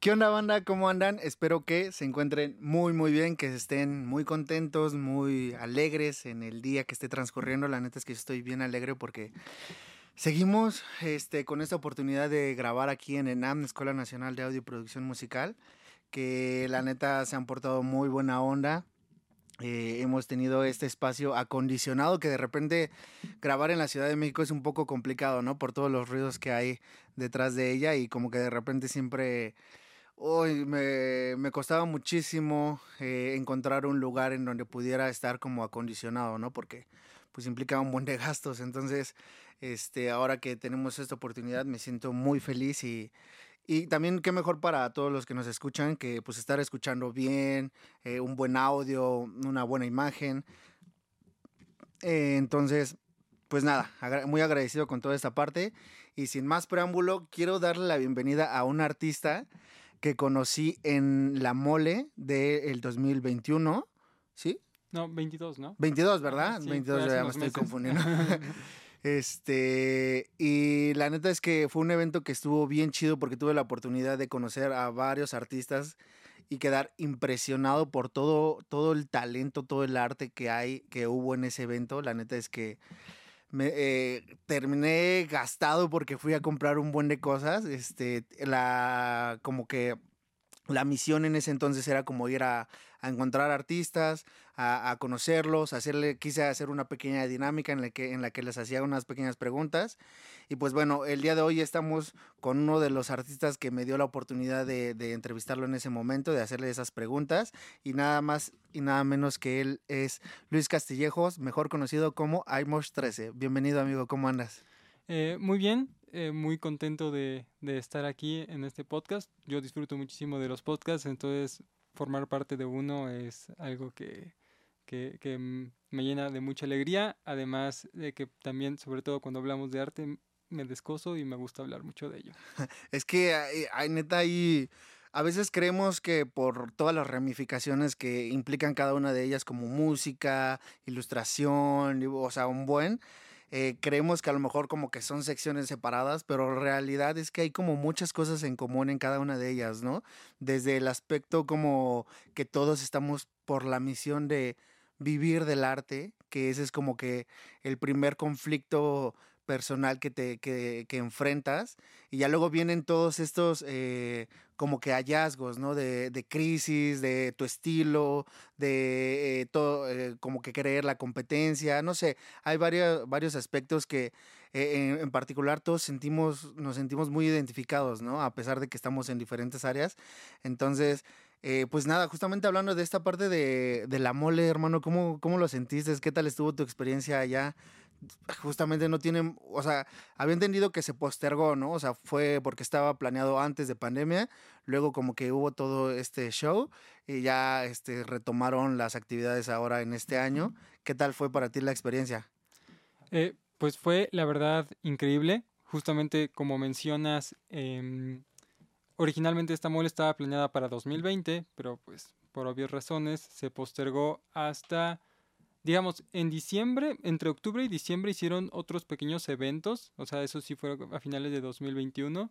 ¿Qué onda banda? ¿Cómo andan? Espero que se encuentren muy muy bien, que estén muy contentos, muy alegres en el día que esté transcurriendo. La neta es que yo estoy bien alegre porque seguimos este, con esta oportunidad de grabar aquí en ENAM, Escuela Nacional de Audio y Producción Musical, que la neta se han portado muy buena onda. Eh, hemos tenido este espacio acondicionado que de repente grabar en la Ciudad de México es un poco complicado, ¿no? Por todos los ruidos que hay detrás de ella y como que de repente siempre Uy, me, me costaba muchísimo eh, encontrar un lugar en donde pudiera estar como acondicionado, ¿no? Porque pues implicaba un buen de gastos. Entonces, este, ahora que tenemos esta oportunidad me siento muy feliz y, y también qué mejor para todos los que nos escuchan que pues estar escuchando bien, eh, un buen audio, una buena imagen. Eh, entonces, pues nada, muy agradecido con toda esta parte. Y sin más preámbulo, quiero darle la bienvenida a un artista que conocí en La Mole del 2021. ¿Sí? No, 22, ¿no? 22, ¿verdad? Sí, 22, fue hace ya me estoy meses. confundiendo. este, y la neta es que fue un evento que estuvo bien chido porque tuve la oportunidad de conocer a varios artistas y quedar impresionado por todo, todo el talento, todo el arte que hay, que hubo en ese evento. La neta es que me eh, terminé gastado porque fui a comprar un buen de cosas. Este, la, como que la misión en ese entonces era como ir a, a encontrar artistas, a, a conocerlos, hacerle, quise hacer una pequeña dinámica en la, que, en la que les hacía unas pequeñas preguntas. Y pues bueno, el día de hoy estamos con uno de los artistas que me dio la oportunidad de, entrevistarlo en ese momento, de hacerle esas preguntas. Y nada más y nada menos que él es Luis Castillejos, mejor conocido como iMosh 13. Bienvenido amigo, ¿cómo andas? Eh, muy bien, eh, muy contento de, de estar aquí en este podcast. Yo disfruto muchísimo de los podcasts, entonces formar parte de uno es algo que, que, mm, me llena de mucha alegría. Además de que también, sobre todo cuando hablamos de arte, me descoso y me gusta hablar mucho de ello. Es que hay, hay neta ahí. A veces creemos que por todas las ramificaciones que implican cada una de ellas, como música, ilustración, o sea, un buen, eh, creemos que a lo mejor como que son secciones separadas, pero la realidad es que hay como muchas cosas en común en cada una de ellas, ¿no? Desde el aspecto como que todos estamos por la misión de vivir del arte, que ese es como que el primer conflicto personal que te que, que enfrentas y ya luego vienen todos estos eh, como que hallazgos, ¿no? De, de crisis, de tu estilo, de eh, todo, eh, como que creer la competencia, no sé, hay varios, varios aspectos que eh, en, en particular todos sentimos, nos sentimos muy identificados, ¿no? A pesar de que estamos en diferentes áreas. Entonces, eh, pues nada, justamente hablando de esta parte de, de la mole, hermano, ¿cómo, ¿cómo lo sentiste? ¿Qué tal estuvo tu experiencia allá? Justamente no tienen, o sea, había entendido que se postergó, ¿no? O sea, fue porque estaba planeado antes de pandemia, luego como que hubo todo este show y ya este, retomaron las actividades ahora en este año. ¿Qué tal fue para ti la experiencia? Eh, pues fue, la verdad, increíble. Justamente como mencionas, em, originalmente esta mole estaba planeada para 2020, pero pues por obvias razones se postergó hasta, digamos, en diciembre, entre octubre y diciembre hicieron otros pequeños eventos, o sea, eso sí fue a finales de 2021,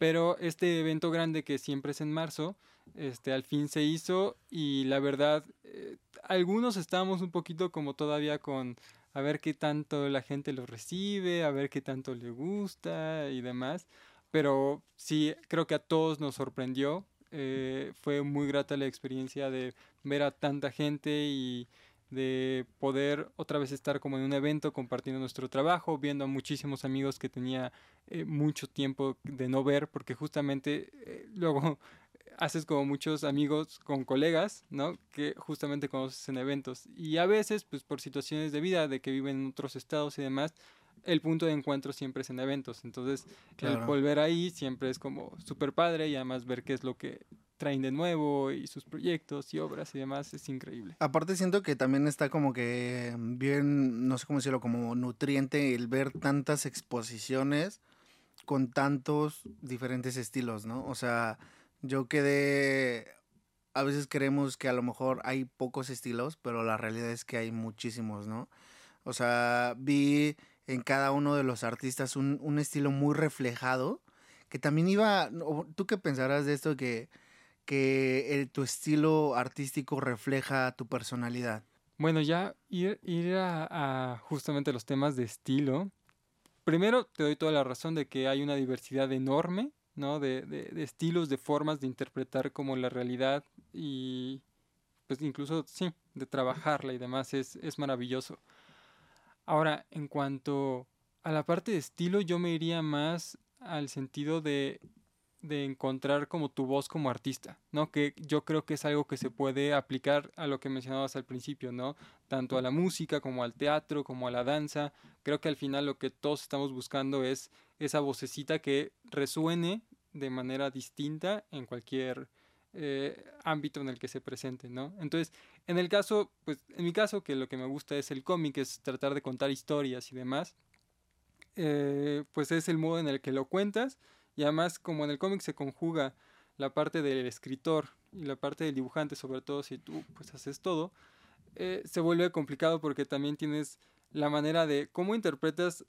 pero este evento grande que siempre es en marzo, este al fin se hizo y la verdad, eh, algunos estábamos un poquito como todavía con a ver qué tanto la gente lo recibe, a ver qué tanto le gusta y demás. Pero sí, creo que a todos nos sorprendió. eh, fue muy grata la experiencia de ver a tanta gente y de poder otra vez estar como en un evento compartiendo nuestro trabajo, viendo a muchísimos amigos que tenía eh, mucho tiempo de no ver, porque justamente eh, luego haces como muchos amigos con colegas, ¿no? Que justamente conoces en eventos. Y a veces, pues por situaciones de vida, de que viven en otros estados y demás, el punto de encuentro siempre es en eventos. Entonces, el volver ahí siempre es como súper padre y además ver qué es lo que traen de nuevo y sus proyectos y obras y demás es increíble. Aparte siento que también está como que bien, no sé cómo decirlo, como nutriente el ver tantas exposiciones con tantos diferentes estilos, ¿no? O sea, yo quedé, a veces creemos que a lo mejor hay pocos estilos, pero la realidad es que hay muchísimos, ¿no? O sea, vi en cada uno de los artistas un, un estilo muy reflejado, que también iba, ¿tú qué pensarás de esto que que tu estilo artístico refleja tu personalidad. Bueno, ya ir, ir a, a justamente los temas de estilo. Primero, te doy toda la razón de que hay una diversidad enorme, ¿no? De, de- de estilos, de formas de interpretar como la realidad y pues incluso, sí, de trabajarla y demás, es, es maravilloso. Ahora, en cuanto a la parte de estilo, yo me iría más al sentido de, de encontrar como tu voz como artista, ¿no? Que yo creo que es algo que se puede aplicar a lo que mencionabas al principio, ¿no? Tanto a la música como al teatro, como a la danza. Creo que al final lo que todos estamos buscando es esa vocecita que resuene de manera distinta en cualquier eh, ámbito en el que se presente, ¿no? Entonces, en el caso, pues en mi caso, que lo que me gusta es el cómic, es tratar de contar historias y demás, eh, pues es el modo en el que lo cuentas y además como en el cómic se conjuga la parte del escritor y la parte del dibujante, sobre todo si tú pues haces todo, eh, se vuelve complicado porque también tienes la manera de cómo interpretas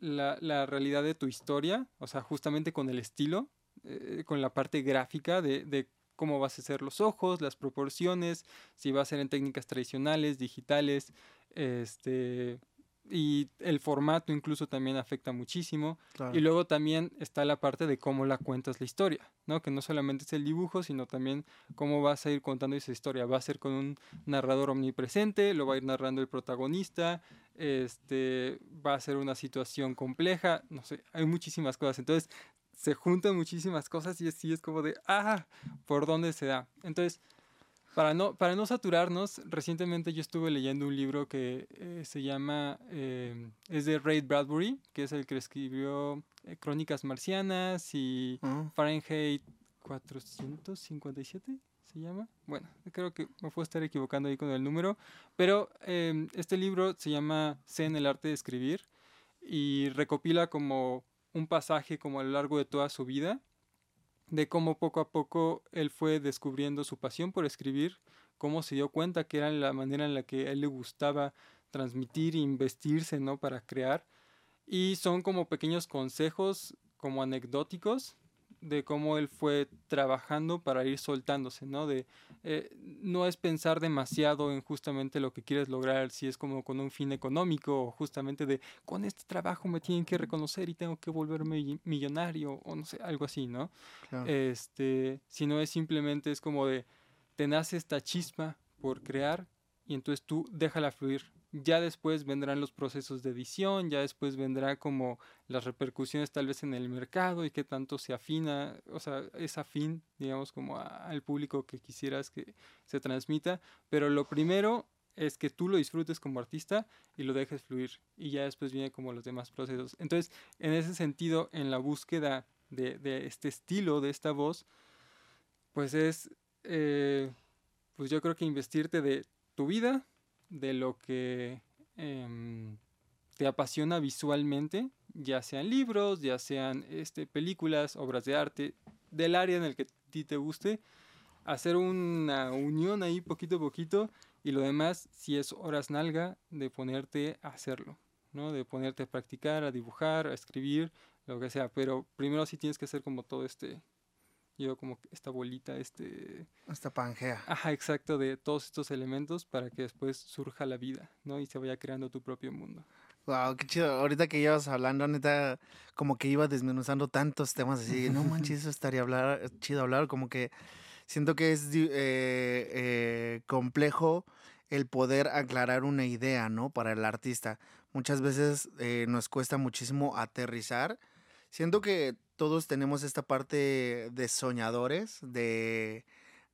la, la realidad de tu historia, o sea, justamente con el estilo, eh, con la parte gráfica de, de cómo vas a hacer los ojos, las proporciones, si va a ser en técnicas tradicionales, digitales, este y el formato incluso también afecta muchísimo. Claro. Y luego también está la parte de cómo la cuentas la historia, ¿no? Que no solamente es el dibujo, sino también cómo vas a ir contando esa historia. Va a ser con un narrador omnipresente, lo va a ir narrando el protagonista, este, va a ser una situación compleja, no sé, hay muchísimas cosas. Entonces, se juntan muchísimas cosas y así es como de, ah, ¿por dónde se da? Entonces, para no, para no saturarnos, recientemente yo estuve leyendo un libro que eh, se llama, eh, es de Ray Bradbury, que es el que escribió eh, Crónicas Marcianas y Ah, Fahrenheit 457, se llama. Bueno, creo que me puedo estar equivocando ahí con el número, pero eh, este libro se llama Sé en el arte de escribir y recopila como un pasaje como a lo largo de toda su vida de cómo poco a poco él fue descubriendo su pasión por escribir, cómo se dio cuenta que era la manera en la que a él le gustaba transmitir e investirse, ¿no? Para crear. Y son como pequeños consejos, como anecdóticos, de cómo él fue trabajando para ir soltándose, ¿no? De, eh, no es pensar demasiado en justamente lo que quieres lograr, si es como con un fin económico o justamente de, con este trabajo me tienen que reconocer y tengo que volverme mi- millonario o no sé, algo así, ¿no? claro. este, si no es simplemente es como de te nace esta chispa por crear y entonces tú déjala fluir. Ya después vendrán los procesos de edición, ya después vendrá como las repercusiones tal vez en el mercado y qué tanto se afina, o sea, es afín, digamos, como al público que quisieras que se transmita, pero lo primero es que tú lo disfrutes como artista y lo dejes fluir y ya después viene como los demás procesos. Entonces, en ese sentido, en la búsqueda de, de este estilo, de esta voz, pues es, eh, pues yo creo que investirte de tu vida, de lo que em, te apasiona visualmente, ya sean libros, ya sean este, películas, obras de arte, del área en el que a ti te guste, hacer una unión ahí poquito a poquito y lo demás, si es horas nalga, de ponerte a hacerlo, ¿no? De ponerte a practicar, a dibujar, a escribir, lo que sea, pero primero sí tienes que hacer como todo este, yo como esta bolita, este, Hasta Pangea. ajá, exacto, de todos estos elementos para que después surja la vida, ¿no? Y se vaya creando tu propio mundo. Wow, qué chido. Ahorita que ibas hablando, neta, como que iba desmenuzando tantos temas así. No manches, eso estaría hablar, chido hablar. Como que siento que es eh, eh, complejo el poder aclarar una idea, ¿no? Para el artista. Muchas veces eh, nos cuesta muchísimo aterrizar. Siento que todos tenemos esta parte de soñadores, de,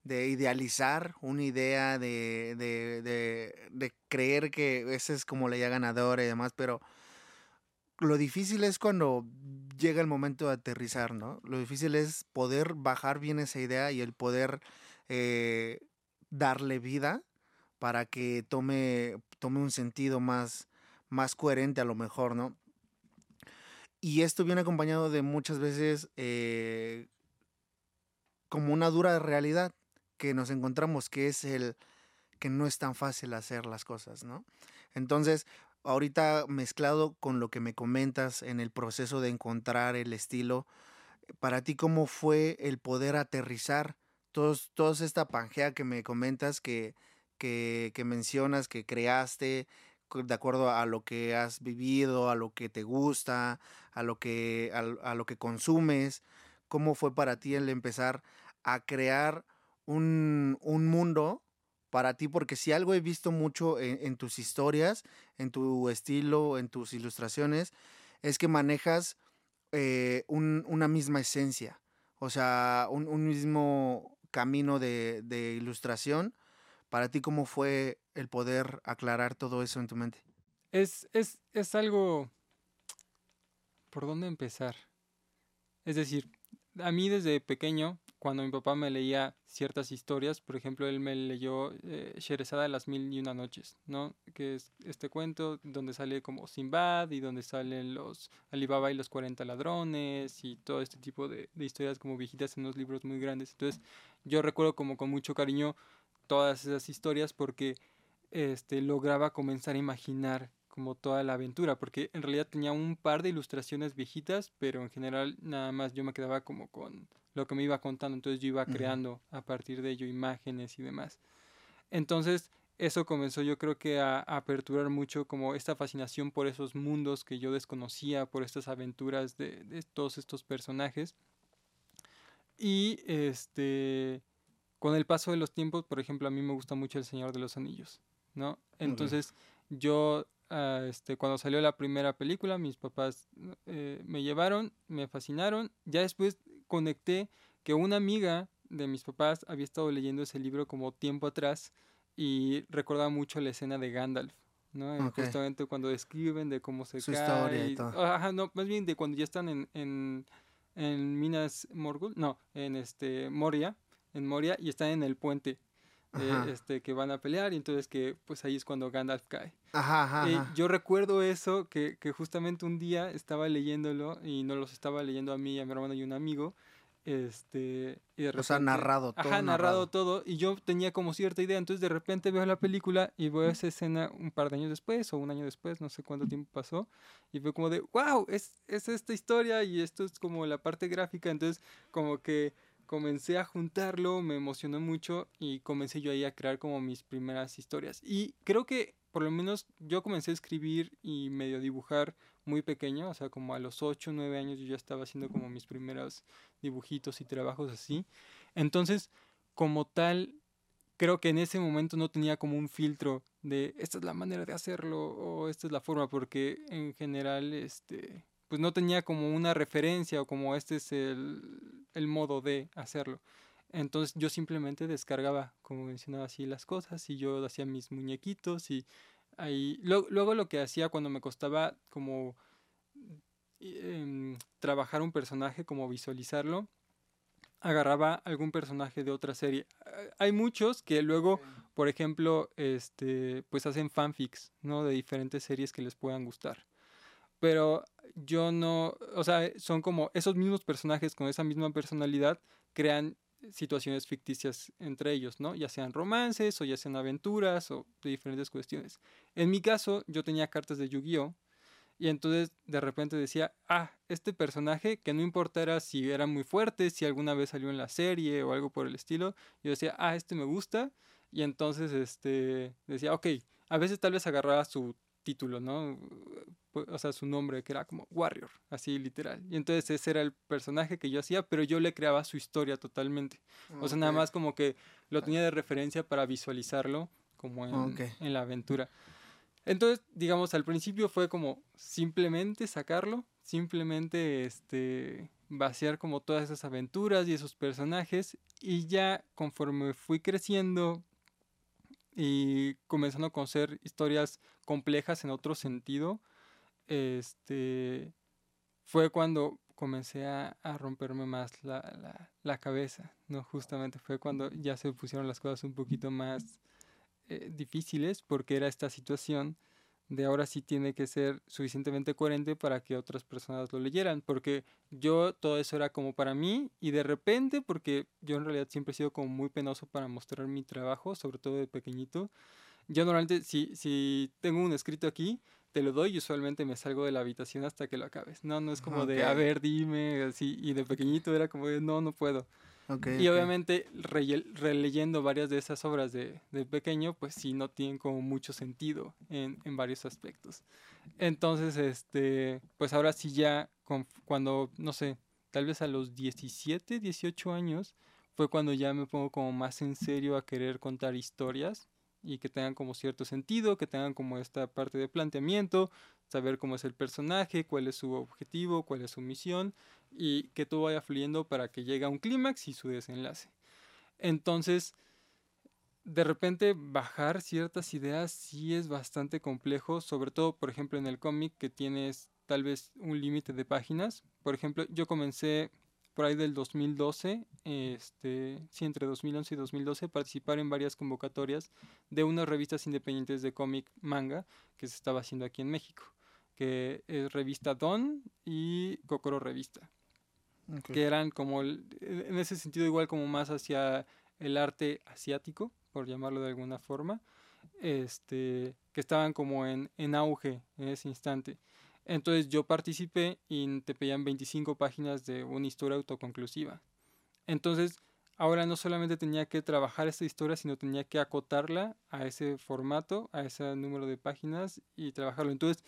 de idealizar una idea, de, creer que esa es como la idea ganadora y demás, pero lo difícil es cuando llega el momento de aterrizar, ¿no? Lo difícil es poder bajar bien esa idea y el poder eh, darle vida para que tome, tome un sentido más, más coherente a lo mejor, ¿no? Y esto viene acompañado de muchas veces eh, como una dura realidad que nos encontramos, que es el que no es tan fácil hacer las cosas, ¿no? Entonces, ahorita mezclado con lo que me comentas en el proceso de encontrar el estilo, para ti, ¿cómo fue el poder aterrizar todos, toda esta pangea que me comentas, que, que, que mencionas, que creaste, de acuerdo a lo que has vivido, a lo que te gusta, a lo que, a, lo que consumes. ¿Cómo fue para ti el empezar a crear un, un mundo para ti? Porque si algo he visto mucho en, tus historias, en tu estilo, en tus ilustraciones, es que manejas eh, un, una misma esencia. O sea, un, un mismo camino de, de ilustración para ti, ¿cómo fue el poder aclarar todo eso en tu mente? Es, es, es algo... ¿Por dónde empezar? Es decir, a mí desde pequeño, cuando mi papá me leía ciertas historias, por ejemplo, él me leyó eh, Sherezada de las mil y una noches, ¿no? Que es este cuento donde sale como Simbad y donde salen los Alibaba y los 40 ladrones y todo este tipo de, de historias como viejitas en unos libros muy grandes. Entonces, yo recuerdo como con mucho cariño todas esas historias porque este, lograba comenzar a imaginar como toda la aventura, porque en realidad tenía un par de ilustraciones viejitas, pero en general nada más yo me quedaba como con lo que me iba contando, entonces yo iba creando a partir de ello imágenes y demás. Entonces eso comenzó yo creo que a, aperturar mucho como esta fascinación por esos mundos que yo desconocía, por estas aventuras de, de todos estos personajes. Y este con el paso de los tiempos, por ejemplo, a mí me gusta mucho El Señor de los Anillos, ¿no? Entonces, yo, ah, este, cuando salió la primera película, mis papás eh, me llevaron, me fascinaron. Ya después conecté que una amiga de mis papás había estado leyendo ese libro como tiempo atrás y recordaba mucho la escena de Gandalf, ¿no? Justamente cuando describen de cómo se Su cae. historia y todo. Ajá, no, más bien de cuando ya están en, en, en Minas Morgul, no, en este Moria, en Moria y están en el puente eh, este que van a pelear y entonces que pues ahí es cuando Gandalf cae. Ajá, ajá, Eh, ajá. yo recuerdo eso que, que justamente un día estaba leyéndolo y no los estaba leyendo a mí, a mi hermano y un amigo. Este, y de O sea, narrado, todo Ajá, narrado narrado. todo. Y yo tenía como cierta idea. Entonces de repente veo la película y veo esa escena un par de años después o un año después, no sé cuánto tiempo pasó. Y fue como de, wow, es, es esta historia y esto es como la parte gráfica. Entonces como que comencé a juntarlo, me emocionó mucho y comencé yo ahí a crear como mis primeras historias. Y creo que por lo menos yo comencé a escribir y medio dibujar muy pequeño, o sea, como a los 8 o 9 años yo ya estaba haciendo como mis primeros dibujitos y trabajos así. Entonces, como tal, creo que en ese momento no tenía como un filtro de esta es la manera de hacerlo o esta es la forma, porque en general, este, pues no tenía como una referencia o como este es el, el modo de hacerlo. Entonces yo simplemente descargaba, como mencionaba así, las cosas y yo hacía mis muñequitos y ahí... lo- luego lo que hacía cuando me costaba como em, trabajar un personaje, como visualizarlo, agarraba algún personaje de otra serie. Hay muchos que luego, por ejemplo, este, pues hacen fanfics, ¿no? De diferentes series que les puedan gustar. Pero yo no, o sea, son como esos mismos personajes con esa misma personalidad crean situaciones ficticias entre ellos, ¿no? Ya sean romances o ya sean aventuras o de diferentes cuestiones. En mi caso, yo tenía cartas de Yu-Gi-Oh! Y entonces de repente decía, ah, este personaje, que no importara si era muy fuerte, si alguna vez salió en la serie o algo por el estilo, yo decía, ah, este me gusta. Y entonces este, decía, ok, a veces tal vez agarraba su título, ¿no? O sea, su nombre, que era como Warrior, así literal. Y entonces ese era el personaje que yo hacía, pero yo le creaba su historia totalmente. O sea, nada más como que lo tenía de referencia para visualizarlo como en, en la aventura. Entonces, digamos, al principio fue como simplemente sacarlo, simplemente este vaciar como todas esas aventuras y esos personajes y ya conforme fui creciendo y comenzando a conocer historias complejas en otro sentido, este, fue cuando comencé a, romperme más la, la, la, cabeza, ¿no? Justamente fue cuando ya se pusieron las cosas un poquito más eh, difíciles porque era esta situación de ahora sí tiene que ser suficientemente coherente para que otras personas lo leyeran, porque yo todo eso era como para mí y de repente, porque yo en realidad siempre he sido como muy penoso para mostrar mi trabajo, sobre todo de pequeñito, yo normalmente si, si tengo un escrito aquí, te lo doy y usualmente me salgo de la habitación hasta que lo acabes. No, no es como de, a ver, dime, así, y de pequeñito era como de, no, no puedo. Y obviamente releyendo varias de esas obras de, de, pequeño, pues sí no tienen como mucho sentido en, en, varios aspectos. Entonces, este, pues ahora sí ya, cuando, no sé, tal vez a los 17, 18 años, fue cuando ya me pongo como más en serio a querer contar historias y que tengan como cierto sentido, que tengan como esta parte de planteamiento, saber cómo es el personaje, cuál es su objetivo, cuál es su misión y que todo vaya fluyendo para que llegue a un clímax y su desenlace. Entonces, de repente bajar ciertas ideas sí es bastante complejo, sobre todo, por ejemplo, en el cómic que tienes tal vez un límite de páginas. Por ejemplo, yo comencé por ahí del 2012, este, sí, entre 2011 y 2012, participar en varias convocatorias de unas revistas independientes de cómic manga que se estaba haciendo aquí en México, que es revista Don y Kokoro Revista, que eran como, en ese sentido igual como más hacia el arte asiático, por llamarlo de alguna forma, este, que estaban como en, en auge en ese instante. Entonces yo participé y te pedían 25 páginas de una historia autoconclusiva. Entonces ahora no solamente tenía que trabajar esta historia, sino tenía que acotarla a ese formato, a ese número de páginas y trabajarlo. Entonces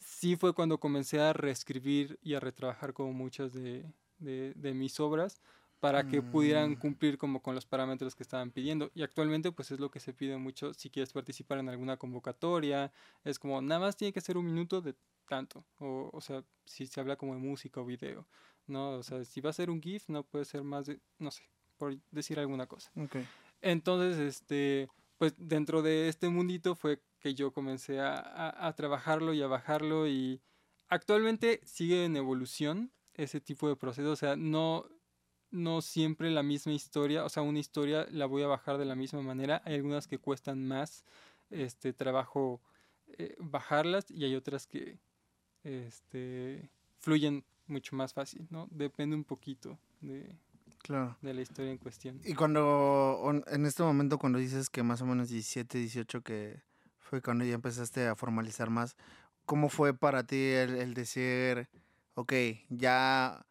sí fue cuando comencé a reescribir y a retrabajar como muchas de, de, mis obras para que pudieran mm. cumplir como con los parámetros que estaban pidiendo. Y actualmente pues es lo que se pide mucho si quieres participar en alguna convocatoria. Es como nada más tiene que ser un minuto de tanto. O, o sea, si se habla como de música o video, ¿no? O sea, si va a ser un GIF, no puede ser más de, no sé, por decir alguna cosa. Okay. Entonces, este, pues dentro de este mundito fue que yo comencé a, a, trabajarlo y a bajarlo y actualmente sigue en evolución ese tipo de proceso, o sea, no, no siempre la misma historia, o sea, una historia la voy a bajar de la misma manera, hay algunas que cuestan más este trabajo eh, bajarlas y hay otras que, este, fluyen mucho más fácil, ¿no? Depende un poquito de, claro. de la historia en cuestión. Y cuando, en este momento, cuando dices que más o menos 17, 18, que fue cuando ya empezaste a formalizar más, ¿cómo fue para ti el, decir, ok, ya,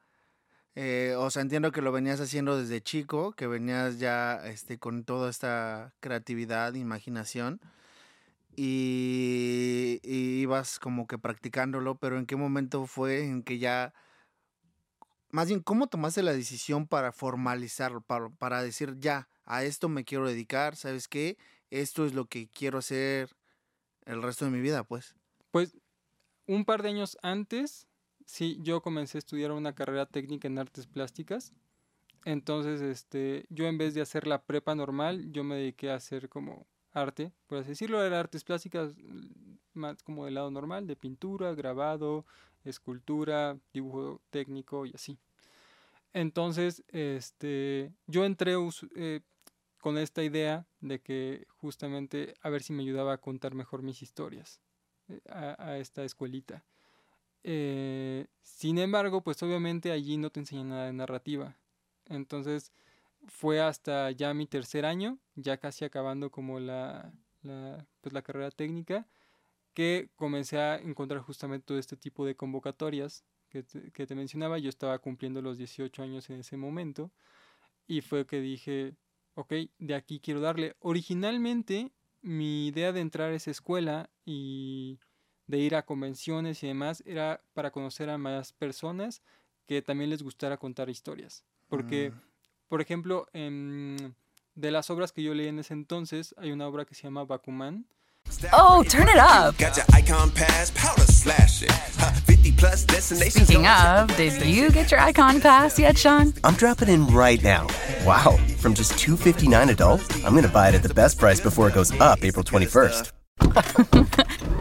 eh, o sea, entiendo que lo venías haciendo desde chico, que venías ya este, con toda esta creatividad, imaginación, y, ibas como que practicándolo, pero ¿en qué momento fue en que ya, más bien, cómo tomaste la decisión para formalizarlo, para, para decir, ya, a esto me quiero dedicar, ¿sabes qué? Esto es lo que quiero hacer el resto de mi vida, pues. Pues un par de años antes, sí, yo comencé a estudiar una carrera técnica en artes plásticas. Entonces, este, yo en vez de hacer la prepa normal, yo me dediqué a hacer como arte, por así decirlo, era artes plásticas mm, más como del lado normal, de pintura, grabado, escultura, dibujo técnico y así. Entonces, este, yo entré eh, con esta idea de que justamente a ver si me ayudaba a contar mejor mis historias eh, a, esta escuelita. Eh, sin embargo, pues obviamente allí no te enseñan nada de narrativa. Entonces, fue hasta ya mi tercer año, ya casi acabando como la, la, pues la carrera técnica, que comencé a encontrar justamente todo este tipo de convocatorias que te, que te mencionaba. Yo estaba cumpliendo los 18 años en ese momento y fue que dije, ok, de aquí quiero darle. Originalmente mi idea de entrar a esa escuela y de ir a convenciones y demás era para conocer a más personas que también les gustara contar historias. Porque mm. Por ejemplo, de las obras que yo leí en ese entonces, hay una obra que se llama Bakuman. Oh, turn it up. Speaking of, did you get your icon pass yet, Sean? I'm dropping in right now. Wow, from just 259 adult, I'm going to buy it at the best price before it goes up April 21st.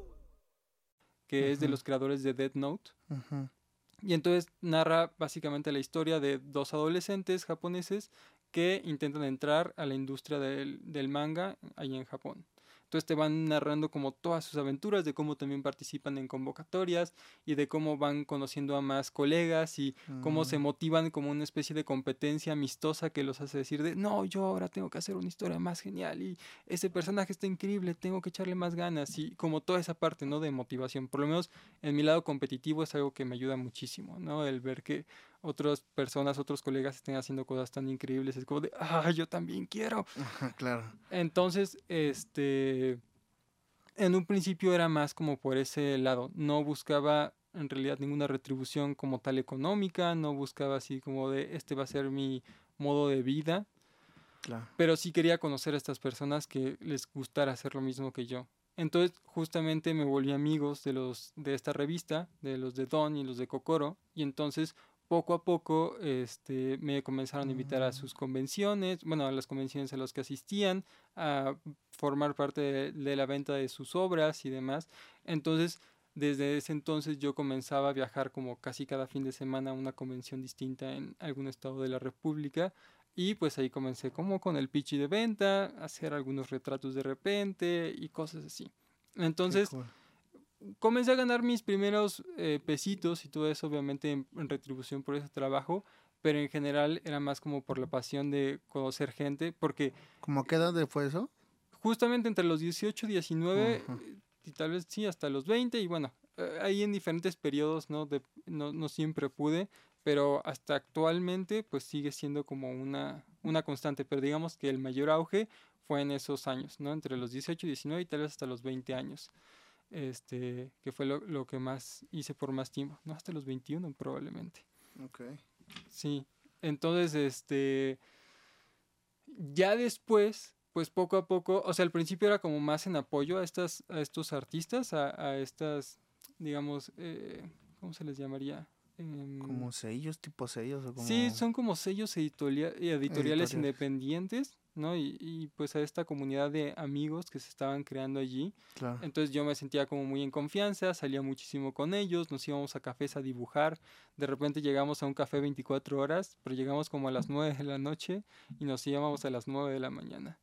Que es de los creadores de Death Note. Y entonces narra básicamente la historia de dos adolescentes japoneses que intentan entrar a la industria del, del manga ahí en Japón. Entonces te van narrando como todas sus aventuras, de cómo también participan en convocatorias y de cómo van conociendo a más colegas y cómo se motivan como una especie de competencia amistosa que los hace decir de, no, yo ahora tengo que hacer una historia más genial y ese personaje está increíble, tengo que echarle más ganas y como toda esa parte, ¿no? De motivación. Por lo menos en mi lado competitivo es algo que me ayuda muchísimo, ¿no? El ver que otras personas, otros colegas estén haciendo cosas tan increíbles, es como de, ah, yo también quiero. Claro. Entonces, este, en un principio era más como por ese lado, no buscaba en realidad ninguna retribución como tal económica, no buscaba así como de, este va a ser mi modo de vida, Claro. pero sí quería conocer a estas personas que les gustara hacer lo mismo que yo. Entonces, justamente me volví amigos de los de esta revista, de los de Don y los de Kokoro, y entonces poco a poco este, me comenzaron a invitar a sus convenciones, bueno, a las convenciones a las que asistían, a formar parte de, de la venta de sus obras y demás. Entonces, desde ese entonces yo comenzaba a viajar como casi cada fin de semana a una convención distinta en algún estado de la República. Y pues ahí comencé como con el pitch de venta, hacer algunos retratos de repente y cosas así. Entonces, cool. Comencé a ganar mis primeros eh, pesitos y todo eso, obviamente, en, en retribución por ese trabajo, pero en general era más como por la pasión de conocer gente, porque ¿Cómo qué edad fue eso? justamente entre los 18, 19 Ajá. eh, y tal vez sí, hasta los 20, y bueno, eh, ahí en diferentes periodos, ¿no? De, no, no siempre pude, pero hasta actualmente pues sigue siendo como una, una constante, pero digamos que el mayor auge fue en esos años, ¿no? Entre los 18 y 19 y tal vez hasta los 20 años. Este, que fue lo, lo que más hice por más tiempo, no hasta los 21 probablemente. Ok. Sí, entonces, este, ya después, pues poco a poco, o sea, al principio era como más en apoyo a estas, a estos artistas, a, a estas, digamos, eh, ¿cómo se les llamaría? Em, ¿Como sellos, tipo sellos o como...? Sí, son como sellos editoria- y editoriales Editoriales. independientes, ¿no? Y, y pues a esta comunidad de amigos que se estaban creando allí. Claro. Entonces yo me sentía como muy en confianza, salía muchísimo con ellos, nos íbamos a cafés a dibujar, de repente llegamos a un café 24 horas, pero llegamos como a las 9 de la noche y nos íbamos a las 9 de la mañana.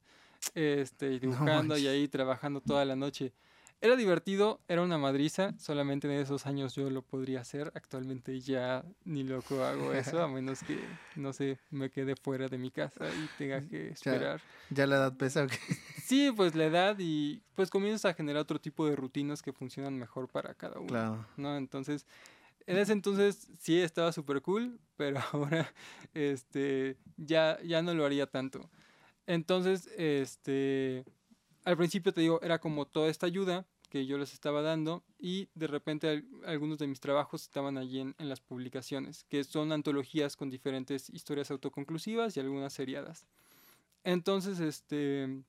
Este, dibujando y ahí trabajando toda la noche. Era divertido, era una madriza, solamente en esos años yo lo podría hacer, actualmente ya ni loco hago eso, a menos que, no sé, me quede fuera de mi casa y tenga que esperar. ¿Ya la edad pesa o qué? Sí, pues la edad y pues comienzas a generar otro tipo de rutinas que funcionan mejor para cada uno, Claro. ¿no? Entonces, en ese entonces sí estaba súper cool, pero ahora este, ya, ya no lo haría tanto. Entonces, este, al principio te digo, era como toda esta ayuda que yo les estaba dando y de repente al- algunos de mis trabajos estaban allí en, en las publicaciones, que son antologías con diferentes historias autoconclusivas y algunas seriadas. Entonces, este,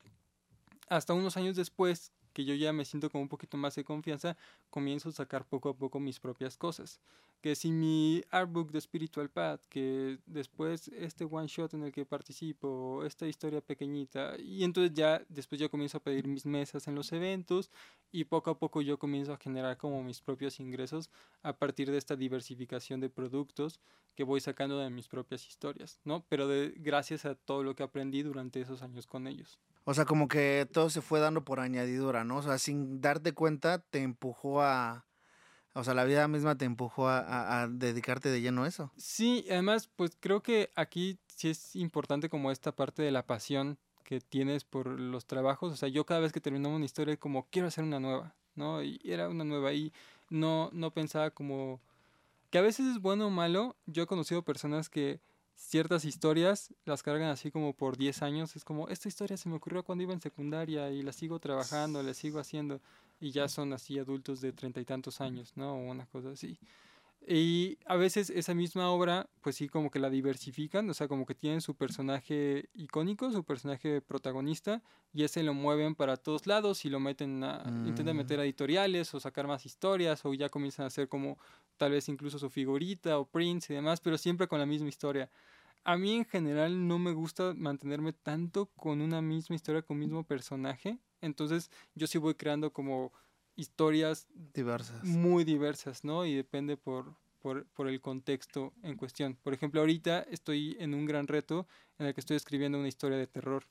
hasta unos años después, que yo ya me siento con un poquito más de confianza, comienzo a sacar poco a poco mis propias cosas. Que si mi artbook de Spiritual Path, que después este one shot en el que participo, esta historia pequeñita, y entonces ya después yo comienzo a pedir mis mesas en los eventos y poco a poco yo comienzo a generar como mis propios ingresos a partir de esta diversificación de productos que voy sacando de mis propias historias, ¿no? Pero de, gracias a todo lo que aprendí durante esos años con ellos. O sea, como que todo se fue dando por añadidura, ¿no? O sea, sin darte cuenta, te empujó a... O sea, la vida misma te empujó a dedicarte de lleno a eso. Sí, además, pues creo que aquí sí es importante como esta parte de la pasión que tienes por los trabajos. O sea, yo cada vez que terminaba una historia como quiero hacer una nueva, ¿no? Y era una nueva y no, no pensaba como que a veces es bueno o malo. Yo he conocido personas que ciertas historias las cargan así como por 10 años. Es como, esta historia se me ocurrió cuando iba en secundaria y la sigo trabajando, la sigo haciendo y ya son así adultos de treinta y tantos años, ¿no? O una cosa así. Y a veces esa misma obra, pues sí, como que la diversifican, o sea, como que tienen su personaje icónico, su personaje protagonista, y ese lo mueven para todos lados y lo meten a, intentan meter a Mm. editoriales o sacar más historias, o ya comienzan a hacer como tal vez incluso su figurita o prints y demás, pero siempre con la misma historia. A mí en general no me gusta mantenerme tanto con una misma historia, con un mismo personaje, entonces yo sí voy creando como historias Diversas. muy diversas, ¿no? Y depende por, por, por el contexto en cuestión. Por ejemplo, ahorita estoy en un gran reto en el que estoy escribiendo una historia de terror.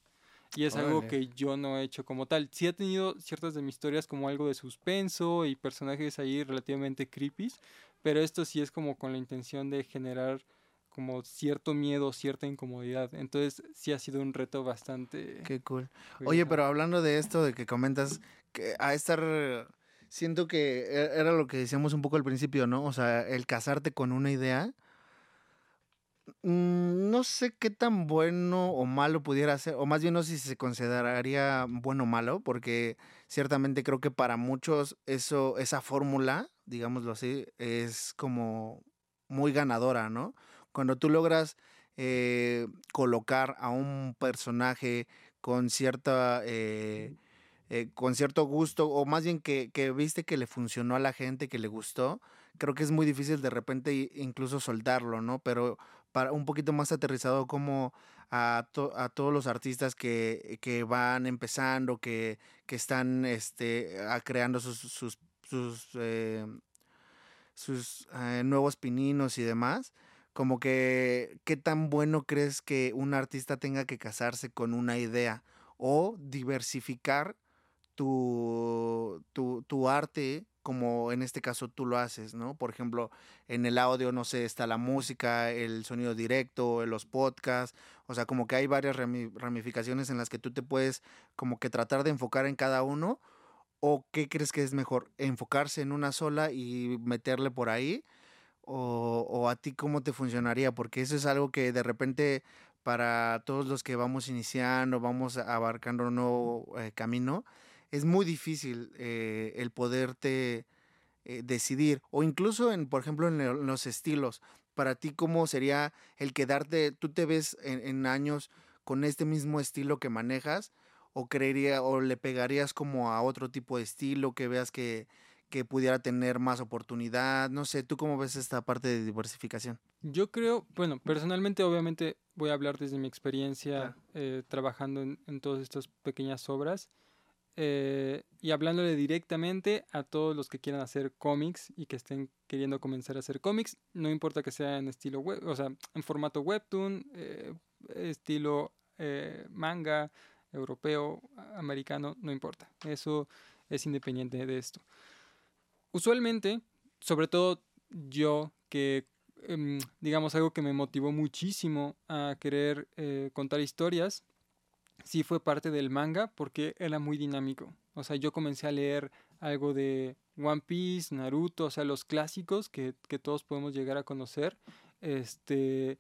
Y es algo Órale. que yo no he hecho como tal. Sí he tenido ciertas de mis historias como algo de suspenso y personajes ahí relativamente creepy, pero esto sí es como con la intención de generar como cierto miedo, cierta incomodidad. Entonces sí ha sido un reto bastante... Qué cool. Oye, pero hablando de esto, de que comentas, que a estar, siento que e- era lo que decíamos un poco al principio, ¿no? O sea, el casarte con una idea, mm, no sé qué tan bueno o malo pudiera ser, o más bien no sé si se consideraría bueno o malo, porque ciertamente creo que para muchos eso, esa fórmula, digámoslo así, es como muy ganadora, ¿no? Cuando tú logras eh, colocar a un personaje con cierta eh, eh, con cierto gusto o más bien que, que viste que le funcionó a la gente que le gustó creo que es muy difícil de repente incluso soltarlo no pero para un poquito más aterrizado como a, to- a todos los artistas que, que van empezando que, que están este a- creando sus sus sus, eh, sus eh, nuevos pininos y demás como que qué tan bueno crees que un artista tenga que casarse con una idea o diversificar tu, tu, tu arte como en este caso tú lo haces, ¿no? Por ejemplo, en el audio, no sé, está la música, el sonido directo, los podcasts, o sea, como que hay varias rami- ramificaciones en las que tú te puedes como que tratar de enfocar en cada uno, o qué crees que es mejor, enfocarse en una sola y meterle por ahí, o, o a ti cómo te funcionaría, porque eso es algo que de repente para todos los que vamos iniciando, vamos abarcando un nuevo eh, camino, es muy difícil eh, el poderte eh, decidir, o incluso en, por ejemplo, en, los estilos. Para ti, ¿cómo sería el quedarte, tú te ves en, en años con este mismo estilo que manejas, o creería, o le pegarías como a otro tipo de estilo que veas que, que pudiera tener más oportunidad? No sé, ¿tú cómo ves esta parte de diversificación? Yo creo, bueno, personalmente obviamente voy a hablar desde mi experiencia Claro. eh, trabajando en, en todas estas pequeñas obras eh, y hablándole directamente a todos los que quieran hacer cómics y que estén queriendo comenzar a hacer cómics, no importa que sea en estilo web, o sea, en formato webtoon, eh, estilo eh, manga, europeo, americano, no importa, eso es independiente de esto. Usualmente, sobre todo yo que em, digamos, algo que me motivó muchísimo a querer eh, contar historias, sí fue parte del manga porque era muy dinámico. O sea, yo comencé a leer algo de One Piece, Naruto, o sea, los clásicos que, que todos podemos llegar a conocer. Este,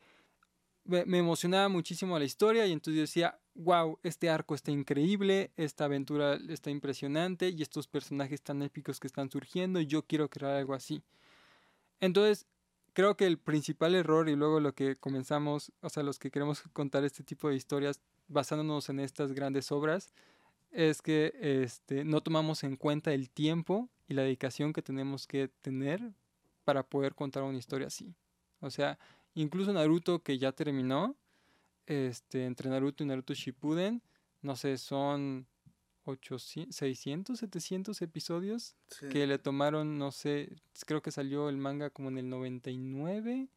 me, emocionaba muchísimo la historia y entonces yo decía, wow, este arco está increíble, esta aventura está impresionante y estos personajes tan épicos que están surgiendo y yo quiero crear algo así. Entonces, creo que el principal error y luego lo que comenzamos, o sea, los que queremos contar este tipo de historias basándonos en estas grandes obras, es que este, no tomamos en cuenta el tiempo y la dedicación que tenemos que tener para poder contar una historia así. O sea, incluso Naruto que ya terminó, este, entre Naruto y Naruto Shippuden, no sé, son 800, 600, 700 episodios que le tomaron, no sé, creo que salió el manga como en el 99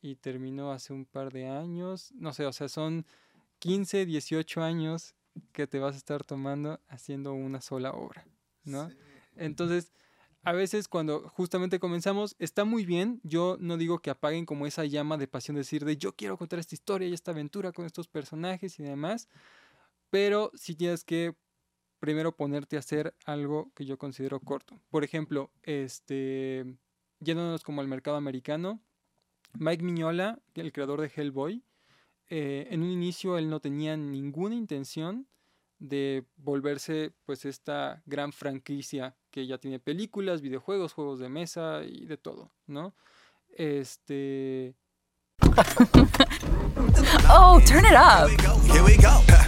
y terminó hace un par de años, no sé, o sea, son 15, 18 años que te vas a estar tomando haciendo una sola obra, ¿no? Entonces, a veces cuando justamente comenzamos, está muy bien, yo no digo que apaguen como esa llama de pasión, decir de yo quiero contar esta historia y esta aventura con estos personajes y demás, pero si tienes que primero ponerte a hacer algo que yo considero corto. Por ejemplo, este, yéndonos como al mercado americano, Mike Miñola, el creador de Hellboy, eh, en un inicio él no tenía ninguna intención de volverse pues esta gran franquicia que ya tiene películas, videojuegos, juegos de mesa y de todo, ¿no? este... Oh, turn it up. Here we go.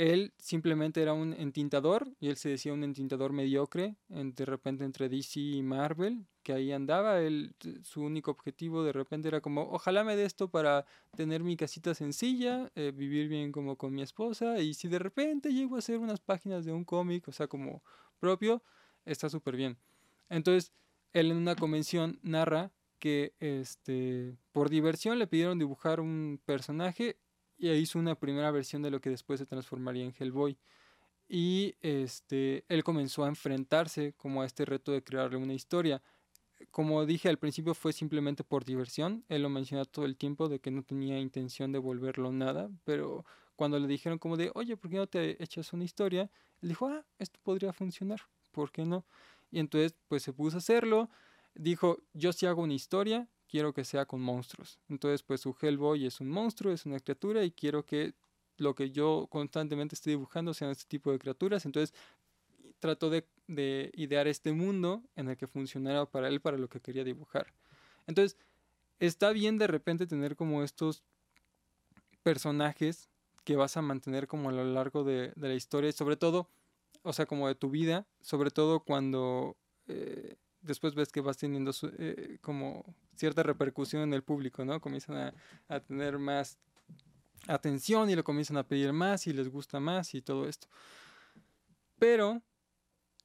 Él simplemente era un entintador y él se decía un entintador mediocre, de repente entre DC y Marvel, que ahí andaba. Él, su único objetivo de repente era como, ojalá me dé esto para tener mi casita sencilla, eh, vivir bien como con mi esposa y si de repente llego a hacer unas páginas de un cómic, o sea, como propio, está súper bien. Entonces, él en una convención narra que este, por diversión le pidieron dibujar un personaje y hizo una primera versión de lo que después se transformaría en Hellboy. Y este, él comenzó a enfrentarse como a este reto de crearle una historia. Como dije al principio fue simplemente por diversión, él lo menciona todo el tiempo de que no tenía intención de volverlo nada, pero cuando le dijeron como de, oye, ¿por qué no te echas una historia? Él dijo, ah, esto podría funcionar, ¿por qué no? Y entonces pues se puso a hacerlo, dijo, yo si hago una historia, quiero que sea con monstruos. Entonces, pues su Hellboy es un monstruo, es una criatura y quiero que lo que yo constantemente estoy dibujando sean este tipo de criaturas. Entonces, trató de, de idear este mundo en el que funcionara para él, para lo que quería dibujar. Entonces, está bien de repente tener como estos personajes que vas a mantener como a lo largo de, la historia sobre todo, o sea, como de tu vida, sobre todo cuando eh, después ves que vas teniendo eh, como cierta repercusión en el público, ¿no? Comienzan a, a tener más atención y lo comienzan a pedir más y les gusta más y todo esto. Pero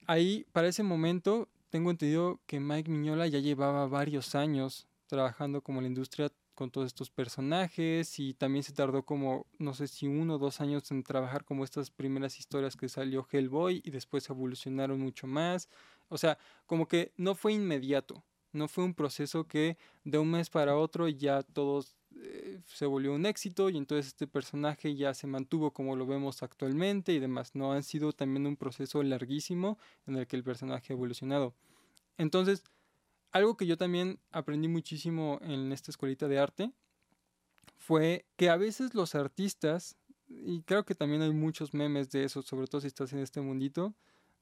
ahí, para ese momento, tengo entendido que Mike Miñola ya llevaba varios años trabajando como la industria con todos estos personajes y también se tardó como, no sé si uno o dos años en trabajar como estas primeras historias que salió Hellboy y después evolucionaron mucho más. O sea, como que no fue inmediato, no fue un proceso que de un mes para otro ya todos eh, se volvió un éxito y entonces este personaje ya se mantuvo como lo vemos actualmente y demás. No han sido también un proceso larguísimo en el que el personaje ha evolucionado. Entonces, algo que yo también aprendí muchísimo en esta escuelita de arte fue que a veces los artistas, y creo que también hay muchos memes de eso, sobre todo si estás en este mundito,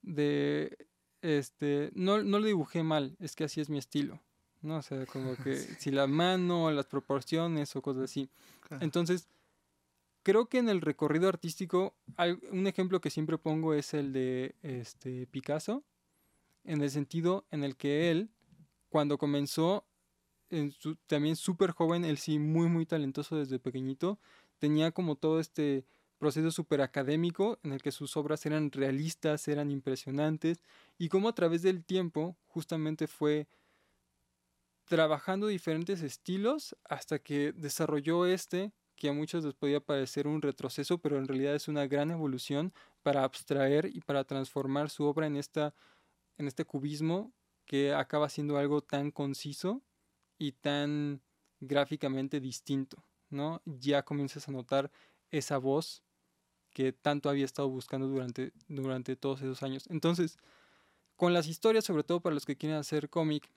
de este, no, no lo dibujé mal, es que así es mi estilo. ¿no? O sea, como que si la mano, las proporciones o cosas así. Claro. Entonces, creo que en el recorrido artístico, hay- un ejemplo que siempre pongo es el de este, Picasso, en el sentido en el que él, cuando comenzó, en su- también súper joven, él sí muy, muy talentoso desde pequeñito, tenía como todo este proceso súper académico en el que sus obras eran realistas, eran impresionantes, y como a través del tiempo justamente fue trabajando diferentes estilos hasta que desarrolló este que a muchos les podía parecer un retroceso, pero en realidad es una gran evolución para abstraer y para transformar su obra en esta en este cubismo que acaba siendo algo tan conciso y tan gráficamente distinto, ¿no? Ya comienzas a notar esa voz que tanto había estado buscando durante, durante todos esos años. Entonces, con las historias, sobre todo para los que quieren hacer cómic,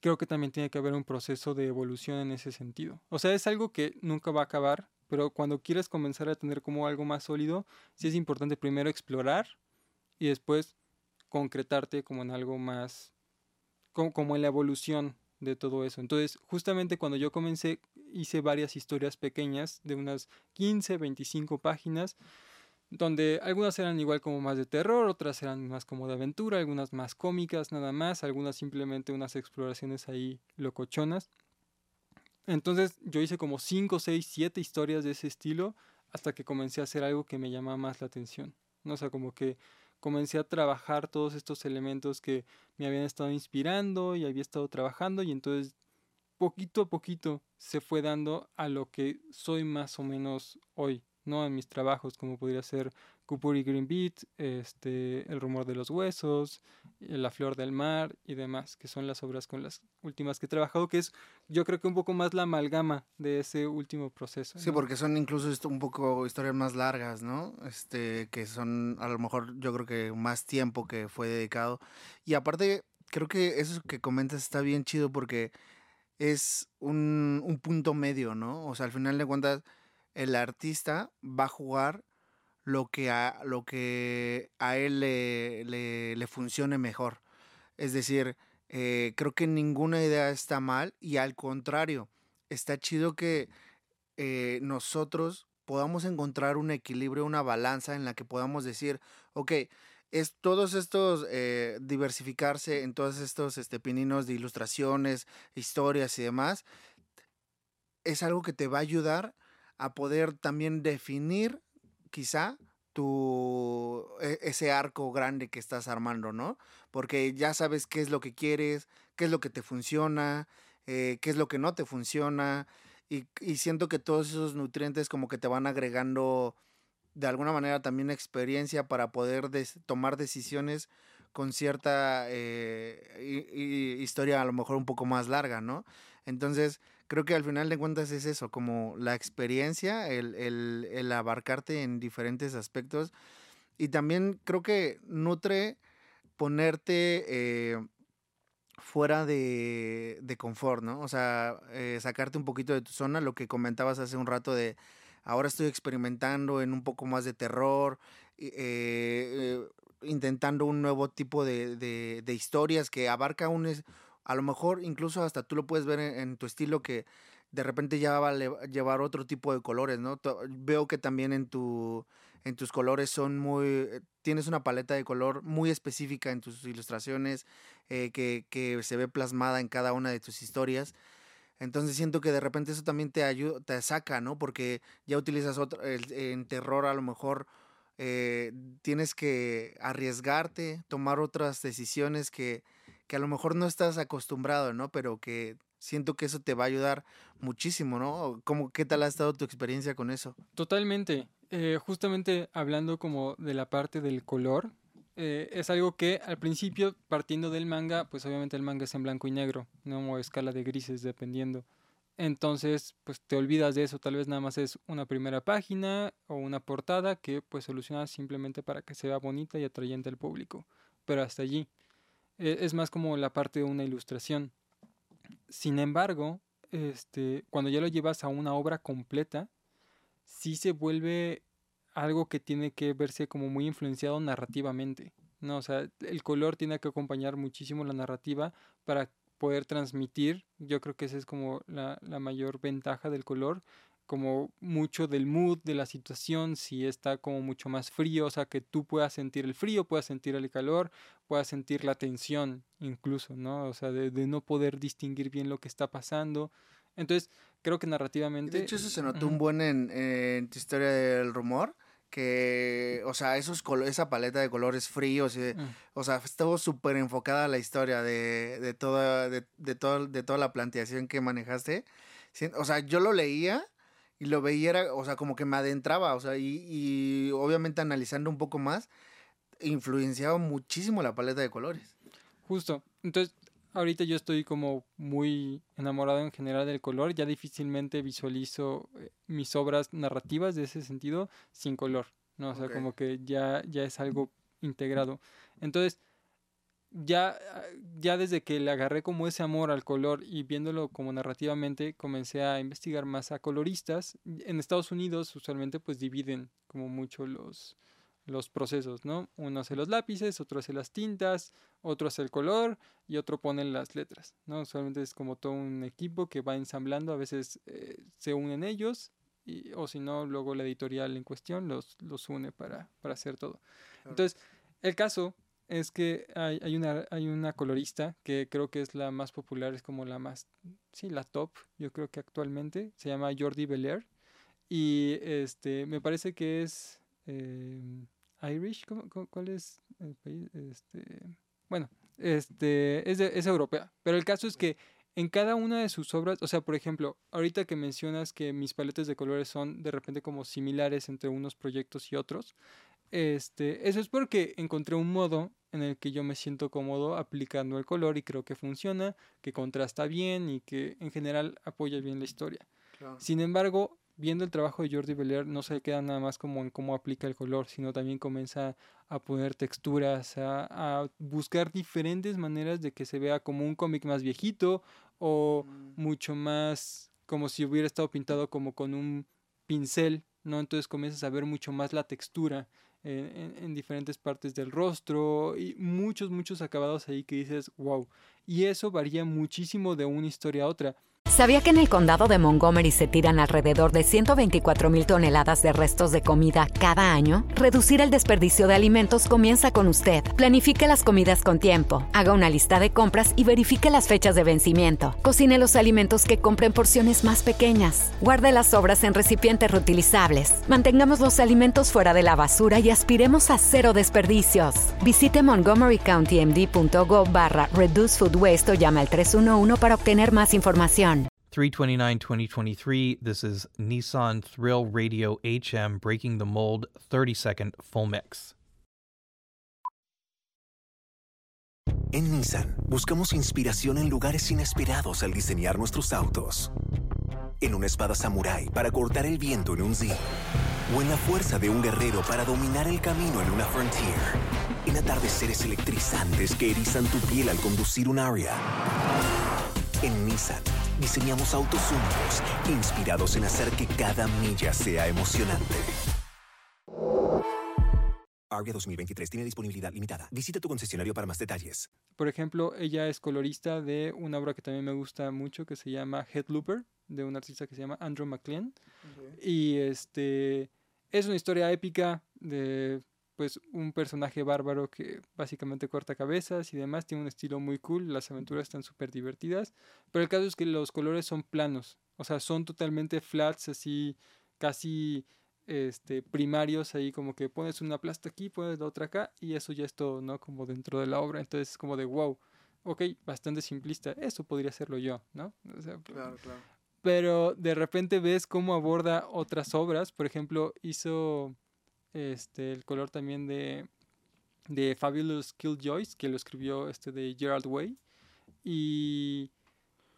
creo que también tiene que haber un proceso de evolución en ese sentido. O sea, es algo que nunca va a acabar, pero cuando quieres comenzar a tener como algo más sólido, sí es importante primero explorar y después concretarte como en algo más, como, como en la evolución de todo eso. Entonces, justamente cuando yo comencé, hice varias historias pequeñas de unas 15, 25 páginas, donde algunas eran igual como más de terror, otras eran más como de aventura, algunas más cómicas nada más, algunas simplemente unas exploraciones ahí locochonas. Entonces yo hice como 5, 6, 7 historias de ese estilo hasta que comencé a hacer algo que me llamaba más la atención. ¿no? O sea, como que comencé a trabajar todos estos elementos que me habían estado inspirando y había estado trabajando y entonces poquito a poquito se fue dando a lo que soy más o menos hoy, ¿no? En mis trabajos, como podría ser Kupuri Green Beat, este, El rumor de los huesos, eh, La flor del mar y demás, que son las obras con las últimas que he trabajado, que es yo creo que un poco más la amalgama de ese último proceso. Sí, ¿no? porque son incluso un poco historias más largas, ¿no? Este, que son a lo mejor yo creo que más tiempo que fue dedicado. Y aparte, creo que eso que comentas está bien chido porque es un, un punto medio, ¿no? O sea, al final de cuentas, el artista va a jugar lo que a, lo que a él le, le, funcione mejor. Es decir, eh, creo que ninguna idea está mal y al contrario, está chido que eh, nosotros podamos encontrar un equilibrio, una balanza en la que podamos decir, ok, es todos estos, eh, diversificarse en todos estos este, pininos de ilustraciones, historias y demás, es algo que te va a ayudar a poder también definir quizá tu, e- ese arco grande que estás armando, ¿no? Porque ya sabes qué es lo que quieres, qué es lo que te funciona, eh, qué es lo que no te funciona, y, y siento que todos esos nutrientes como que te van agregando de alguna manera también experiencia para poder tomar decisiones con cierta eh, hi- hi- historia a lo mejor un poco más larga, ¿no? Entonces, creo que al final de cuentas es eso, como la experiencia, el, el, el abarcarte en diferentes aspectos. Y también creo que nutre ponerte eh, fuera de, de confort, ¿no? O sea, eh, sacarte un poquito de tu zona, lo que comentabas hace un rato de ahora estoy experimentando en un poco más de terror, eh, eh, intentando un nuevo tipo de, de- historias que abarca un... A lo mejor incluso hasta tú lo puedes ver en, en tu estilo que de repente ya va a le- llevar otro tipo de colores, ¿no? Veo que también en, tu, en tus colores son muy... eh, Tienes una paleta de color muy específica en tus ilustraciones que, que se ve plasmada en cada una de tus historias. Entonces siento que de repente eso también te ayuda, te saca, ¿no? Porque ya utilizas otro, el- en terror a lo mejor eh, tienes que arriesgarte, tomar otras decisiones que, que a lo mejor no estás acostumbrado, ¿no? Pero que siento que eso te va a ayudar muchísimo, ¿no? ¿Cómo, ¿Qué tal ha estado tu experiencia con eso? Totalmente. Eh, justamente hablando como de la parte del color, eh, es algo que al principio, partiendo del manga, pues obviamente el manga es en blanco y negro, no o escala de grises dependiendo. Entonces, pues te olvidas de eso, tal vez nada más es una primera página o una portada que pues solucionas simplemente para que se vea bonita y atrayente al público, pero hasta allí. E- es más como la parte de una ilustración. Sin embargo, este, cuando ya lo llevas a una obra completa, sí se vuelve algo que tiene que verse como muy influenciado narrativamente, ¿no? O sea, el color tiene que acompañar muchísimo la narrativa para poder transmitir, yo creo que esa es como la, la mayor ventaja del color, como mucho del mood, de la situación, si está como mucho más frío, o sea, que tú puedas sentir el frío, puedas sentir el calor, puedas sentir la tensión incluso, ¿no? O sea, de, de no poder distinguir bien lo que está pasando. Entonces, creo que narrativamente... De hecho, eso se notó un buen en, en tu historia del rumor, que, o sea, esos esa paleta de colores fríos, y de- Mm. o sea, estuvo súper enfocada la historia de, de, toda, de, de, todo, de toda la planteación que manejaste. O sea, yo lo leía y lo veía, era, o sea, como que me adentraba, o sea, y, y obviamente analizando un poco más, influenciaba muchísimo la paleta de colores. Justo. Entonces, ahorita yo estoy como muy enamorado en general del color. Ya difícilmente visualizo eh, mis obras narrativas de ese sentido sin color. ¿no? O sea, como que ya, ya es algo integrado. Entonces, ya, ah, ya desde que le agarré como ese amor al color y viéndolo como narrativamente, comencé a investigar más a coloristas. En Estados Unidos usualmente pues dividen como mucho los, los procesos, ¿no? Uno hace los lápices, otro hace las tintas, otro hace el color y otro pone las letras, ¿no? Usualmente es como todo un equipo que va ensamblando, a veces eh, se unen ellos y, o si no, luego la editorial en cuestión los, los une para, para hacer todo. Entonces, el caso es que hay, hay, una, hay una colorista que creo que es la más popular, es como la más, sí, la top, yo creo que actualmente, se llama Jordi Belair y este, me parece que es eh, Irish, ¿cómo- cómo- ¿cuál es el país? Este, bueno, este, es, de- es europea, pero el caso es que en cada una de sus obras, o sea, por ejemplo, ahorita que mencionas que mis paletas de colores son de repente como similares entre unos proyectos y otros, este, eso es porque encontré un modo en el que yo me siento cómodo aplicando el color y creo que funciona, que contrasta bien y que en general apoya bien la historia. Sin embargo, viendo el trabajo de Jordi Belair, no se queda nada más como en cómo aplica el color, sino también comienza a poner texturas, a, buscar diferentes maneras de que se vea como un cómic más viejito o mm. mucho más como si hubiera estado pintado como con un pincel, ¿no? Entonces comienzas a ver mucho más la textura en, diferentes partes del rostro y muchos, muchos acabados ahí que dices, wow. Y eso varía muchísimo de una historia a otra. ¿Sabía que en el condado de Montgomery se tiran alrededor de 124 mil toneladas de restos de comida cada año? Reducir el desperdicio de alimentos comienza con usted. Planifique las comidas con tiempo, haga una lista de compras y verifique las fechas de vencimiento. Cocine los alimentos que compre en porciones más pequeñas. Guarde las sobras en recipientes reutilizables. Mantengamos los alimentos fuera de la basura y aspiremos a cero desperdicios. Visite montgomerycountymd.gov barra Waste o llame al 311 para obtener más información. 329 2023. This is Nissan Thrill Radio HM Breaking the Mold 30 second full mix. En Nissan buscamos inspiración en lugares inesperados al diseñar nuestros autos. En una espada samurai para cortar el viento en un Z. O en la fuerza de un guerrero para dominar el camino en una Frontier. En atardeceres electrizantes que erizan tu piel al conducir un Aria. En Nissan diseñamos autos únicos, inspirados en hacer que cada milla sea emocionante. Aria 2023 tiene disponibilidad limitada. Visita tu concesionario para más detalles. Por ejemplo, ella es colorista de una obra que también me gusta mucho que se llama Headlooper, de un artista que se llama Andrew McLean. Y este es una historia épica de pues un personaje bárbaro que básicamente corta cabezas y demás, tiene un estilo muy cool, las aventuras están súper divertidas, pero el caso es que los colores son planos, o sea, son totalmente flats, así casi este, primarios, ahí como que pones una plasta aquí, pones la otra acá y eso ya es todo, ¿no? Como dentro de la obra, entonces es como de wow, ok, bastante simplista, eso podría serlo yo, ¿no? claro, claro. Pero de repente ves cómo aborda otras obras, por ejemplo, hizo este, el color también de, de Fabulous Killjoys, que lo escribió este de Gerald Way. Y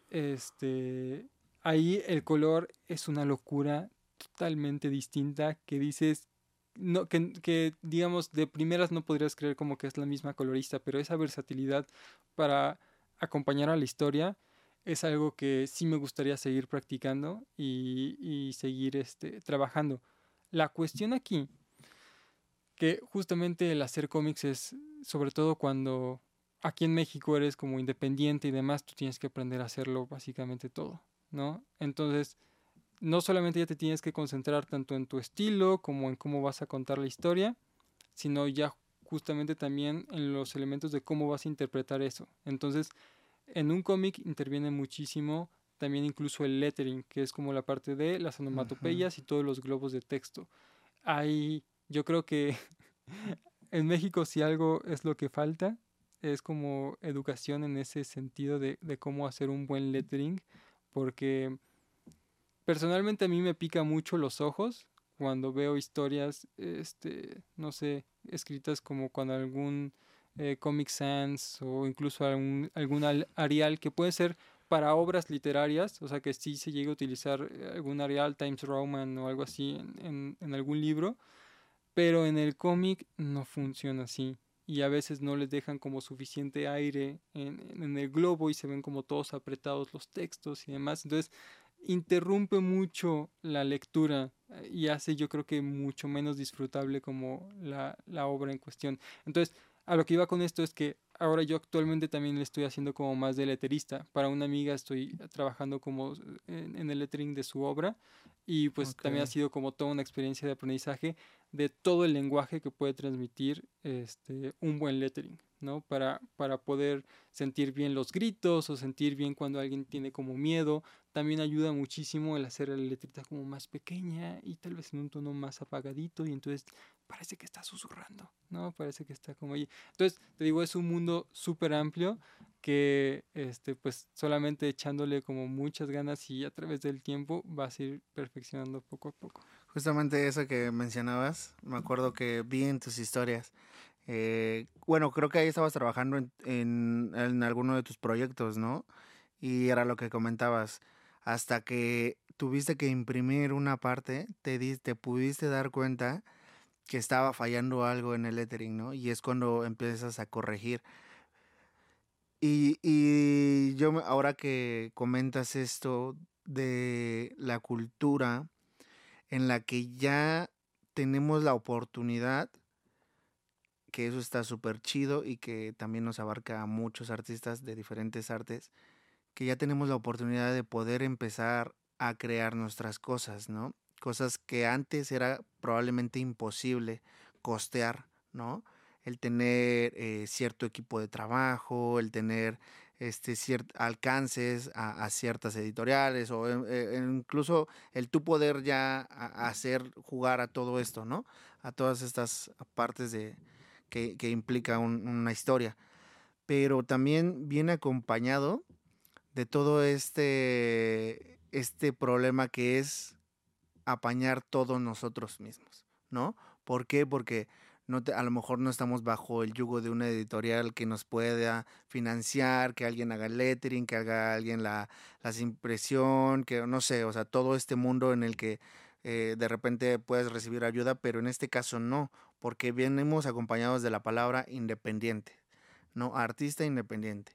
este, ahí el color es una locura totalmente distinta que dices, no, que, que, digamos de primeras no podrías creer como que es la misma colorista, pero esa versatilidad para acompañar a la historia es algo que sí me gustaría seguir practicando y, y seguir este, trabajando. La cuestión aquí que justamente el hacer cómics es, sobre todo cuando aquí en México eres como independiente y demás, tú tienes que aprender a hacerlo básicamente todo, ¿no? Entonces, no solamente ya te tienes que concentrar tanto en tu estilo como en cómo vas a contar la historia, sino ya justamente también en los elementos de cómo vas a interpretar eso. Entonces, en un cómic interviene muchísimo también incluso el lettering, que es como la parte de las onomatopeyas y todos los globos de texto. Hay yo creo que en México si algo es lo que falta, es como educación en ese sentido de, cómo hacer un buen lettering, porque personalmente a mí me pica mucho los ojos cuando veo historias, este, no sé, escritas como con algún eh, Comic Sans o incluso algún, algún Arial que puede ser para obras literarias, o sea que sí se llegue a utilizar eh, algún Arial Times Roman o algo así en, en algún libro, pero en el cómic no funciona así. Y a veces no les dejan como suficiente aire en, en, el globo y se ven como todos apretados los textos y demás. Entonces interrumpe mucho la lectura eh, y hace yo creo que mucho menos disfrutable como la, la obra en cuestión. Entonces, a lo que iba con esto es que ahora yo actualmente también le estoy haciendo como más de letterista. Para una amiga estoy trabajando como en, el lettering de su obra y pues también ha sido como toda una experiencia de aprendizaje de todo el lenguaje que puede transmitir este, un buen lettering, ¿no? Para, para poder sentir bien los gritos o sentir bien cuando alguien tiene como miedo. También ayuda muchísimo el hacer la letrita como más pequeña y tal vez en un tono más apagadito y entonces parece que está susurrando, ¿no? Parece que está como ahí. Entonces, te digo, es un mundo súper amplio que, este, pues, solamente echándole como muchas ganas y a través del tiempo vas a ir perfeccionando poco a poco. Justamente eso que mencionabas, me acuerdo que vi en tus historias. Eh, bueno, creo que ahí estabas trabajando en, en, en alguno de tus proyectos, ¿no? Y era lo que comentabas. Hasta que tuviste que imprimir una parte, te, di- te pudiste dar cuenta que estaba fallando algo en el lettering, ¿no? Y es cuando empiezas a corregir. Y, y yo ahora que comentas esto de la cultura en la que ya tenemos la oportunidad, que eso está súper chido y que también nos abarca a muchos artistas de diferentes artes, que ya tenemos la oportunidad de poder empezar a crear nuestras cosas, ¿no? Cosas que antes era probablemente imposible costear, ¿no? El tener eh, cierto equipo de trabajo, el tener este alcances a, ciertas editoriales o eh, incluso el tú poder ya hacer jugar a todo esto, ¿no? A todas estas partes de que, que implica un- una historia. Pero también viene acompañado de todo este, este problema que es apañar todos nosotros mismos, ¿no? ¿Por qué? Porque no te- a lo mejor no estamos bajo el yugo de una editorial que nos pueda financiar, que alguien haga el lettering, que haga alguien la, la impresión, que no sé, o sea, todo este mundo en el que eh, de repente puedes recibir ayuda, pero en este caso no, porque venimos acompañados de la palabra independiente, ¿no? Artista independiente.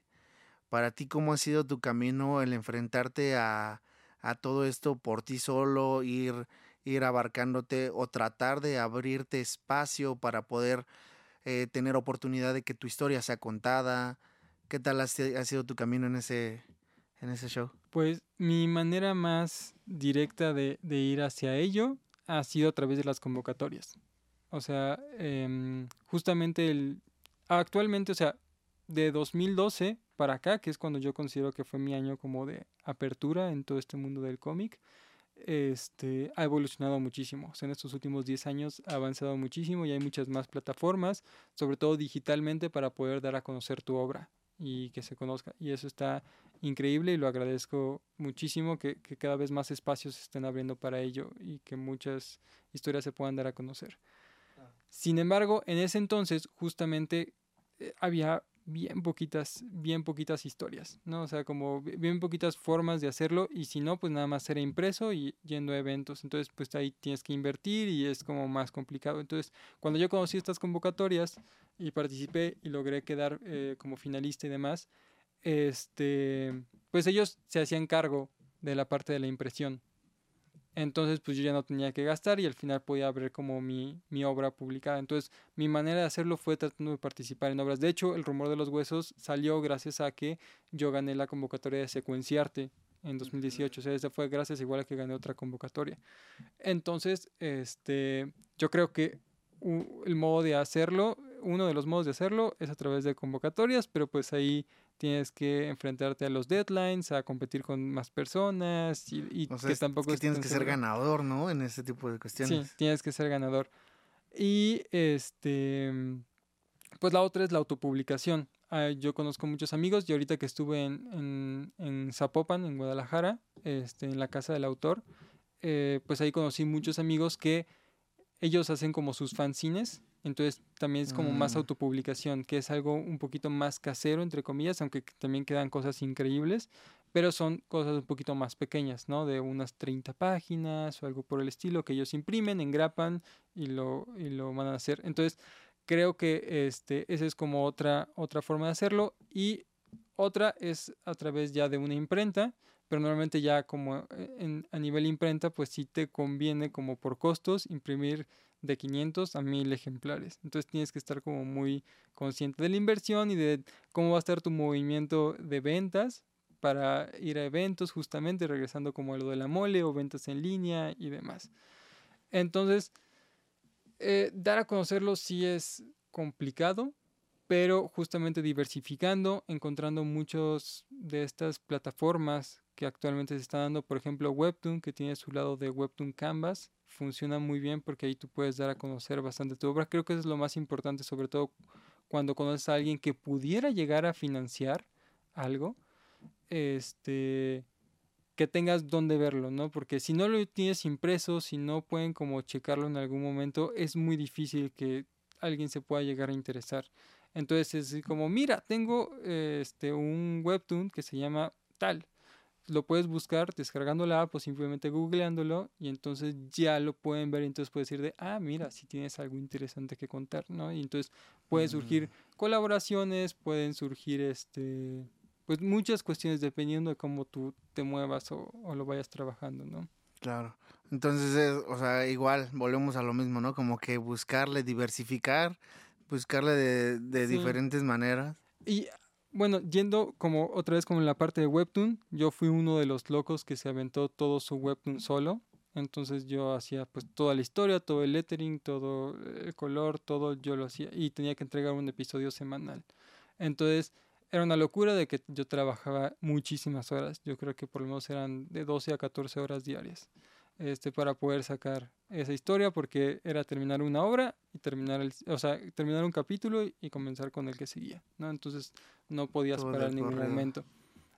Para ti, ¿cómo ha sido tu camino el enfrentarte a, a todo esto por ti solo, ir, ir abarcándote o tratar de abrirte espacio para poder eh, tener oportunidad de que tu historia sea contada? ¿Qué tal ha, si- ha sido tu camino en ese, en ese show? Pues mi manera más directa de, de ir hacia ello ha sido a través de las convocatorias. O sea, em, justamente el... Actualmente, o sea, de 2012 para acá, que es cuando yo considero que fue mi año como de apertura en todo este mundo del cómic, este, ha evolucionado muchísimo. O sea, en estos últimos 10 años ha avanzado muchísimo y hay muchas más plataformas, sobre todo digitalmente, para poder dar a conocer tu obra y que se conozca. Y eso está increíble y lo agradezco muchísimo que, que cada vez más espacios se estén abriendo para ello y que muchas historias se puedan dar a conocer. Sin embargo, en ese entonces justamente eh, había bien poquitas, bien poquitas historias, ¿no? O sea, como bi- bien poquitas formas de hacerlo y si no, pues nada más era impreso y yendo a eventos. Entonces, pues ahí tienes que invertir y es como más complicado. Entonces, cuando yo conocí estas convocatorias y participé y logré quedar eh, como finalista y demás, este, pues ellos se hacían cargo de la parte de la impresión. Entonces, pues yo ya no tenía que gastar y al final podía ver como mi, mi obra publicada. Entonces, mi manera de hacerlo fue tratando de participar en obras. De hecho, el rumor de los huesos salió gracias a que yo gané la convocatoria de Secuenciarte en 2018. O sea, esa fue gracias igual a que gané otra convocatoria. Entonces, este, yo creo que el modo de hacerlo, uno de los modos de hacerlo es a través de convocatorias, pero pues ahí tienes que enfrentarte a los deadlines, a competir con más personas y, y O sea, que tampoco es que es tienes que ser ganador, ¿no? En ese tipo de cuestiones. Sí, tienes que ser ganador. Y este, pues la otra es la autopublicación. Ah, yo conozco muchos amigos y ahorita que estuve en, en, en Zapopan, en Guadalajara, este, en la casa del autor, eh, pues ahí conocí muchos amigos que ellos hacen como sus fanzines. Entonces también es como más Mm. autopublicación, que es algo un poquito más casero, entre comillas, aunque que también quedan cosas increíbles, pero son cosas un poquito más pequeñas, ¿no? De unas 30 páginas o algo por el estilo, que ellos imprimen, engrapan y lo, y lo van a hacer. Entonces, creo que este, esa es como otra, otra forma de hacerlo. Y otra es a través ya de una imprenta, pero normalmente ya como eh, en- a nivel imprenta, pues sí te conviene como por costos imprimir de 500 a 1000 ejemplares. Entonces tienes que estar como muy consciente de la inversión y de cómo va a estar tu movimiento de ventas para ir a eventos justamente, regresando como a lo de la mole o ventas en línea y demás. Entonces, eh, dar a conocerlo sí es complicado, pero justamente diversificando, encontrando muchos de estas plataformas que actualmente se están dando, por ejemplo Webtoon, que tiene su lado de Webtoon Canvas, funciona muy bien porque ahí tú puedes dar a conocer bastante tu obra. Creo que eso es lo más importante, sobre todo cuando conoces a alguien que pudiera llegar a financiar algo, este, que tengas dónde verlo, ¿no? Porque si no lo tienes impreso, si no pueden como checarlo en algún momento, es muy difícil que alguien se pueda llegar a interesar. Entonces es como, mira, tengo este un webtoon que se llama tal. Lo puedes buscar descargando la app o simplemente googleándolo y entonces ya lo pueden ver y entonces puedes decir de, ah, mira, si tienes algo interesante que contar, ¿no? Y entonces pueden surgir Mm. colaboraciones, pueden surgir este pues muchas cuestiones dependiendo de cómo tú te muevas o, o lo vayas trabajando, ¿no? Claro. Entonces, es, o sea, igual volvemos a lo mismo, ¿no? Como que buscarle, diversificar, buscarle de, de Sí. diferentes maneras. Y bueno, yendo como otra vez como en la parte de Webtoon, yo fui uno de los locos que se aventó todo su Webtoon solo. Entonces yo hacía pues toda la historia, todo el lettering, todo el color, todo yo lo hacía y tenía que entregar un episodio semanal. Entonces era una locura de que yo trabajaba muchísimas horas. Yo creo que por lo menos eran de 12 a 14 horas diarias. Este, para poder sacar esa historia porque era terminar una obra y terminar el, o sea, terminar un capítulo y, y comenzar con el que seguía, ¿no? Entonces no podías Todo parar en ningún momento.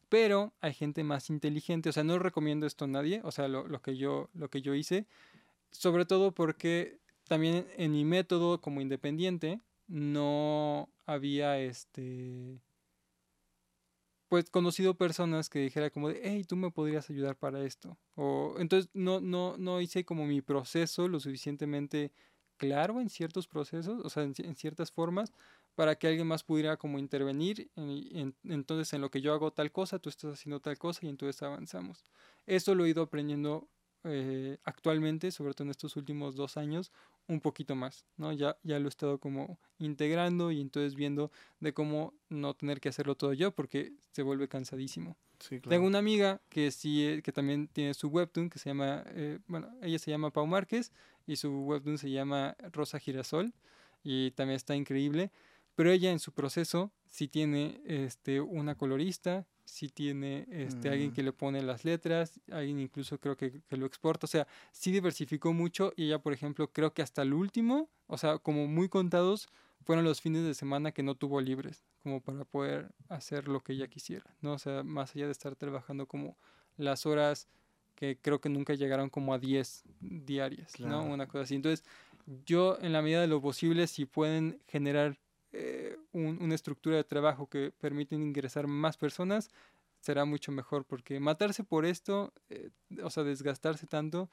Pero hay gente más inteligente, o sea, no recomiendo esto a nadie, o sea, lo, lo que yo lo que yo hice, sobre todo porque también en mi método como independiente no había este pues conocido personas que dijera como de, hey, tú me podrías ayudar para esto. O entonces no, no, no hice como mi proceso lo suficientemente claro en ciertos procesos, o sea, en, ci- en ciertas formas, para que alguien más pudiera como intervenir. En- entonces, en lo que yo hago tal cosa, tú estás haciendo tal cosa y entonces avanzamos. Eso lo he ido aprendiendo eh, actualmente, sobre todo en estos últimos dos años, un poquito más, ¿no? Ya, ya lo he estado como integrando y entonces viendo de cómo no tener que hacerlo todo yo porque se vuelve cansadísimo. Sí, Tengo una amiga que sí, eh, que también tiene su webtoon que se llama, eh, bueno, ella se llama Pau Márquez y su webtoon se llama Rosa Girasol y también está increíble. Pero ella en su proceso sí tiene este, una colorista, sí tiene este, alguien Mm. que le pone las letras, alguien incluso creo que, que lo exporta, o sea, sí diversificó mucho y ella, por ejemplo, creo que hasta el último, o sea, como muy contados, fueron los fines de semana que no tuvo libres, como para poder hacer lo que ella quisiera, ¿no? O sea, más allá de estar trabajando como las horas que creo que nunca llegaron como a 10 diarias, ¿no? Una cosa así. Entonces, yo en la medida de lo posible, si pueden generar eh, un- una estructura de trabajo que permiten ingresar más personas, será mucho mejor, porque matarse por esto, eh, o sea, desgastarse tanto,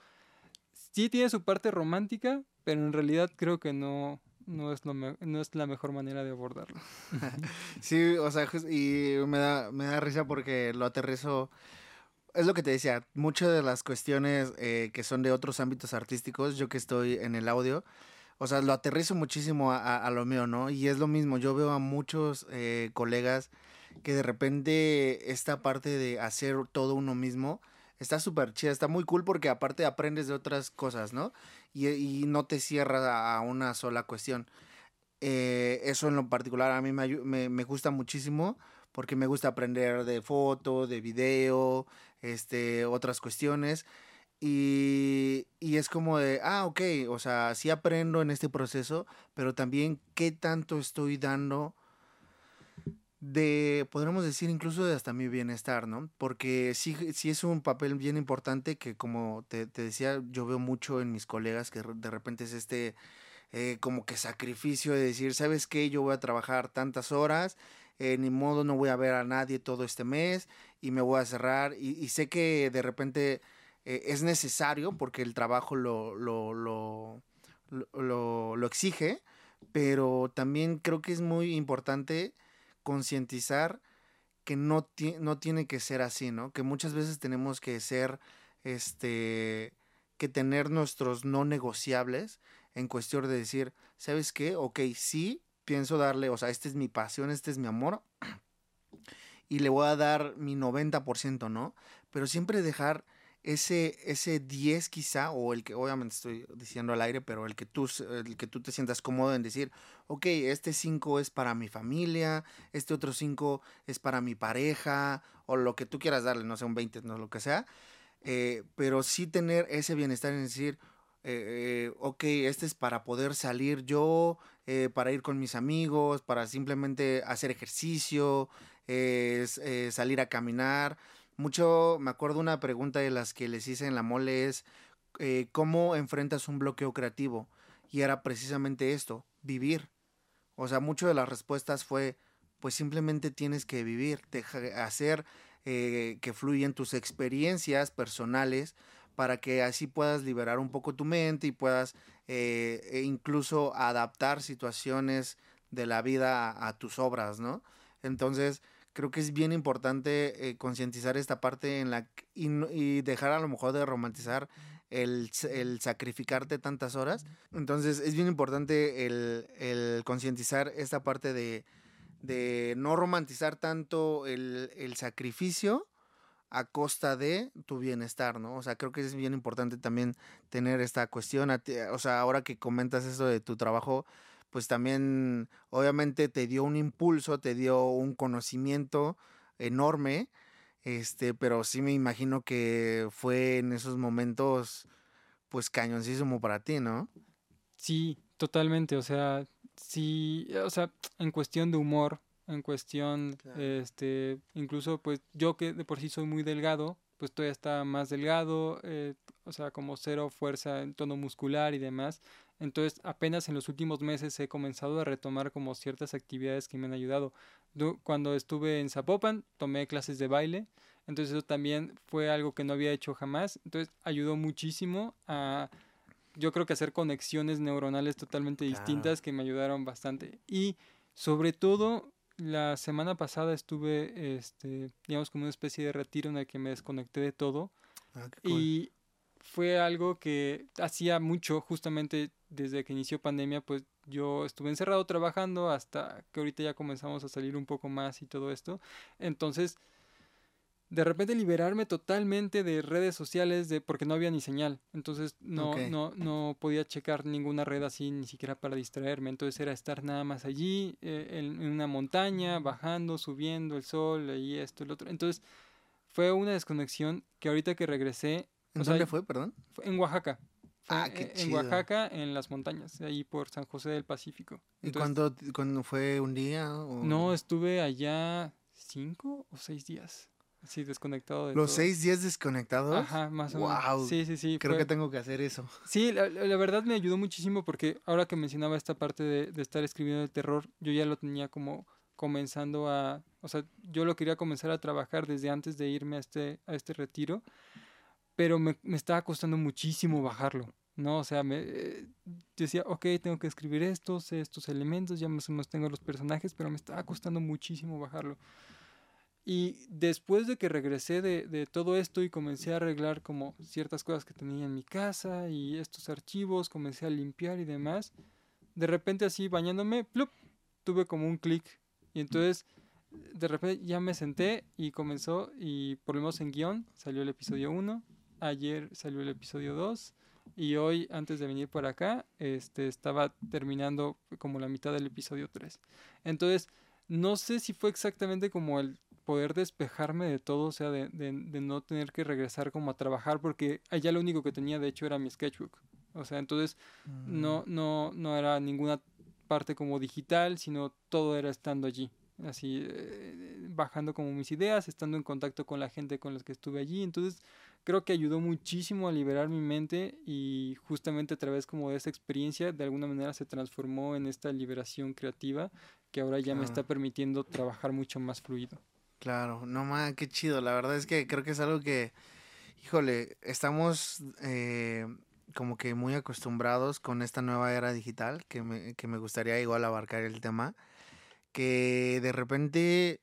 sí tiene su parte romántica, pero en realidad creo que no, no, es, no es la mejor manera de abordarlo. Sí, o sea, y me da, me da risa porque lo aterrizo. Es lo que te decía, muchas de las cuestiones eh, que son de otros ámbitos artísticos, yo que estoy en el audio, o sea, lo aterrizo muchísimo a, a- a lo mío, ¿no? Y es lo mismo, yo veo a muchos eh, colegas que de repente esta parte de hacer todo uno mismo está súper chida, está muy cool porque aparte aprendes de otras cosas, ¿no? Y, y no te cierras a una sola cuestión. Eh, eso en lo particular a mí me, me, me gusta muchísimo porque me gusta aprender de foto, de video, este, otras cuestiones. Y, y es como de, ah, ok, o sea, sí aprendo en este proceso, pero también qué tanto estoy dando de, podríamos decir, incluso de hasta mi bienestar, ¿no? Porque sí, sí es un papel bien importante que, como te, te decía, yo veo mucho en mis colegas que de repente es este, eh, como que sacrificio de decir, ¿sabes qué? Yo voy a trabajar tantas horas, eh, ni modo, no voy a ver a nadie todo este mes y me voy a cerrar. Y, y sé que de repente eh, es necesario porque el trabajo lo, lo, lo, lo, lo- exige, pero también creo que es muy importante concientizar que no, no tiene que ser así, ¿no? Que muchas veces tenemos que ser, este, que tener nuestros no negociables en cuestión de decir, ¿sabes qué? Ok, sí, pienso darle, o sea, esta es mi pasión, este es mi amor, y le voy a dar mi 90%, ¿no? Pero siempre dejar ese, ese 10 quizá, o el que obviamente estoy diciendo al aire, pero el que tú, el que tú te sientas cómodo en decir, ok, este 5 es para mi familia, este otro 5 es para mi pareja, o lo que tú quieras darle, no sé, un 20, no lo que sea, eh, pero sí tener ese bienestar en decir, eh, eh, ok, este es para poder salir yo, para ir con mis amigos, para simplemente hacer ejercicio, salir a caminar, mucho, me acuerdo una pregunta de las que les hice en la mole es, eh, ¿cómo enfrentas un bloqueo creativo? Y era precisamente esto, vivir. O sea, mucho de las respuestas fue, pues simplemente tienes que vivir, hacer eh, que fluyan tus experiencias personales para que así puedas liberar un poco tu mente y puedas eh, e incluso adaptar situaciones de la vida a, tus obras, ¿no? Entonces, creo que es bien importante eh, concientizar esta parte en la y, dejar a lo mejor de romantizar el, el, sacrificarte tantas horas. Entonces, es bien importante el, el concientizar esta parte de, de no romantizar tanto el, el sacrificio a costa de tu bienestar, ¿no? O sea, creo que es bien importante también tener esta cuestión. O sea, ahora que comentas eso de tu trabajo, pues también obviamente te dio un impulso, te dio un conocimiento enorme, este, pero sí me imagino que fue en esos momentos, pues cañoncísimo para ti, ¿no? Sí, totalmente, o sea, sí, o sea, en cuestión de humor, en cuestión, este, incluso pues yo que de por sí soy muy delgado, pues todavía está más delgado, eh, o sea, como cero fuerza en tono muscular y demás. Entonces, apenas en los últimos meses he comenzado a retomar como ciertas actividades que me han ayudado. Cuando estuve en Zapopan, tomé clases de baile, entonces eso también fue algo que no había hecho jamás. Entonces, ayudó muchísimo a, yo creo que hacer conexiones neuronales totalmente distintas que me ayudaron bastante. Y sobre todo, la semana pasada estuve, este, digamos, como una especie de retiro en el que me desconecté de todo. Ah, y fue algo que hacía mucho, justamente desde que inició pandemia, pues yo estuve encerrado trabajando hasta que ahorita ya comenzamos a salir un poco más y todo esto. Entonces, de repente liberarme totalmente de redes sociales de porque no había ni señal. Entonces no, no, no podía checar ninguna red así ni siquiera para distraerme. Entonces era estar nada más allí, eh, en, una montaña, bajando, subiendo el sol, y esto, el otro. Entonces fue una desconexión que ahorita que regresé. ¿En dónde fue, perdón? en Oaxaca. Ah, qué en, en Oaxaca, en las montañas, ahí por San José del Pacífico. ¿Y cuándo, fue un día? No, estuve allá cinco o seis días. Sí, desconectado de ¿Los seis días desconectados? Ajá, más o menos. Sí, sí, sí. Creo que tengo que hacer eso. Sí, la, verdad me ayudó muchísimo porque ahora que mencionaba esta parte de, de estar escribiendo el terror, yo ya lo tenía como comenzando a... O sea, yo lo quería comenzar a trabajar desde antes de irme a este, a este retiro, pero me, me estaba costando muchísimo bajarlo. ¿no? O sea, me eh, decía, ok, tengo que escribir estos, estos elementos, ya más o menos tengo los personajes, pero me estaba costando muchísimo bajarlo. Y después de que regresé de, de, todo esto y comencé a arreglar como ciertas cosas que tenía en mi casa y estos archivos, comencé a limpiar y demás, de repente así bañándome, ¡plup! tuve como un clic. Y entonces de repente ya me senté y comenzó y por lo menos en guion salió el episodio 1, ayer salió el episodio 2 y hoy antes de venir por acá este, estaba terminando como la mitad del episodio 3. Entonces no sé si fue exactamente como el poder despejarme de todo, o sea, de, de, no tener que regresar como a trabajar, porque allá lo único que tenía de hecho era mi sketchbook. O sea, entonces no, mm. no, no era ninguna parte como digital, sino todo era estando allí, así, eh, bajando como mis ideas, estando en contacto con la gente con la que estuve allí. Entonces, creo que ayudó muchísimo a liberar mi mente y justamente a través como de esa experiencia, de alguna manera se transformó en esta liberación creativa que ahora ya me está permitiendo trabajar mucho más fluido. Claro, no más, qué chido. La verdad es que creo que es algo que, híjole, estamos eh, como que muy acostumbrados con esta nueva era digital, que me, que me gustaría igual abarcar el tema, que de repente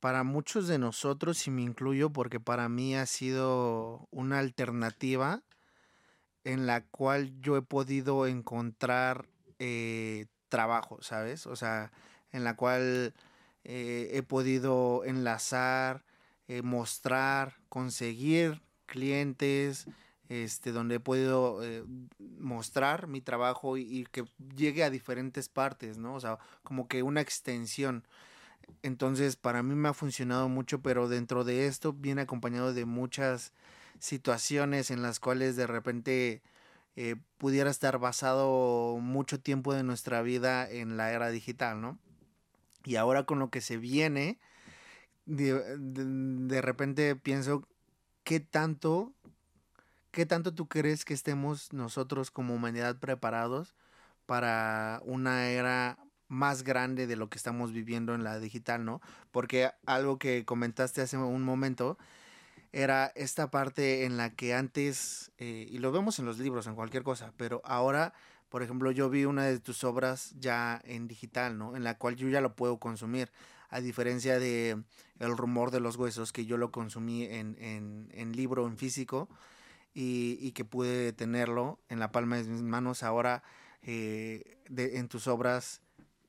para muchos de nosotros, y me incluyo porque para mí ha sido una alternativa en la cual yo he podido encontrar eh, trabajo, ¿sabes? O sea, en la cual eh, he podido enlazar, eh, mostrar, conseguir clientes, este, donde he podido mostrar mi trabajo y, que llegue a diferentes partes, ¿no? O sea, como que una extensión. Entonces, para mí me ha funcionado mucho, pero dentro de esto viene acompañado de muchas situaciones en las cuales de repente pudiera estar basado mucho tiempo de nuestra vida en la era digital, ¿no? Y ahora con lo que se viene, de, de- de repente pienso, ¿qué tanto, qué tanto tú crees que estemos nosotros como humanidad preparados para una era más grande de lo que estamos viviendo en la digital, ¿no? Porque algo que comentaste hace un momento era esta parte en la que antes, eh, y lo vemos en los libros, en cualquier cosa, pero ahora, por ejemplo, yo vi una de tus obras ya en digital, ¿no? En la cual yo ya lo puedo consumir, a diferencia de El rumor de los huesos, que yo lo consumí en, en, en libro, en físico, y, y que pude tenerlo en la palma de mis manos ahora eh, en tus obras.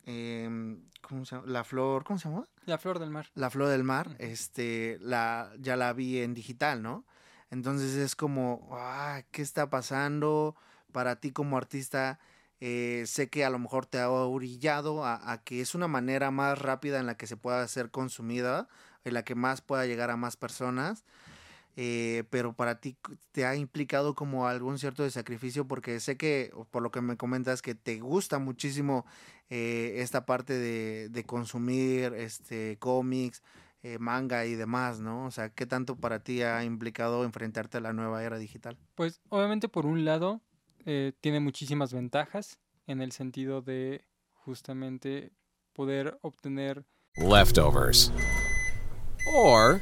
Em, ¿Cómo se llama? La flor, ¿cómo se llama? La flor del mar. La Flor del Mar, este, la, ya la vi en digital, ¿no? Entonces es como, ah, ¿qué está pasando para ti como artista? Eh, sé que a lo mejor te ha orillado a, a que es una manera más rápida en la que se pueda ser consumida, en la que más pueda llegar a más personas. Eh, pero para ti te ha implicado como algún cierto de sacrificio porque sé que por lo que me comentas que te gusta muchísimo eh, esta parte de, de consumir este cómics, eh, manga y demás, ¿no? O sea, ¿qué tanto para ti ha implicado enfrentarte a la nueva era digital? Pues obviamente por un lado eh, tiene muchísimas ventajas en el sentido de justamente poder obtener leftovers, or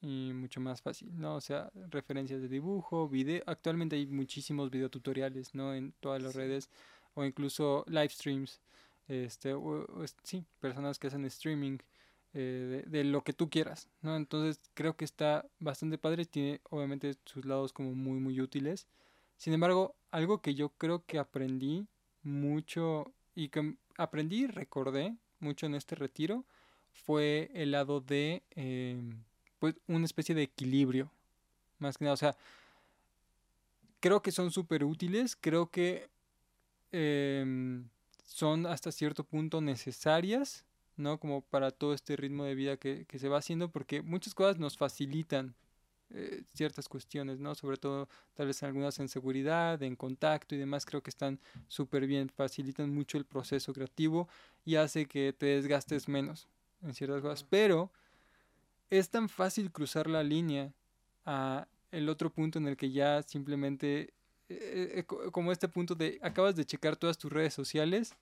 y mucho más fácil, ¿no? O sea, referencias de dibujo, video. Actualmente hay muchísimos videotutoriales, ¿no? En todas las redes o incluso live streams. Este, o- o es- sí, personas que hacen streaming eh, de, de lo que tú quieras, ¿no? Entonces creo que está bastante padre, tiene obviamente sus lados como muy, muy útiles. Sin embargo, algo que yo creo que aprendí mucho y que aprendí y recordé mucho en este retiro fue el lado de em, pues una especie de equilibrio más que nada o sea creo que son súper útiles creo que em, son hasta cierto punto necesarias no como para todo este ritmo de vida que, que se va haciendo porque muchas cosas nos facilitan eh, ciertas cuestiones, ¿no? Sobre todo tal vez algunas en seguridad, en contacto y demás, creo que están súper bien, facilitan mucho el proceso creativo y hace que te desgastes menos en ciertas cosas. Pero es tan fácil cruzar la línea a el otro punto en el que ya simplemente, eh, eh, co- como este punto de acabas de checar todas tus redes sociales,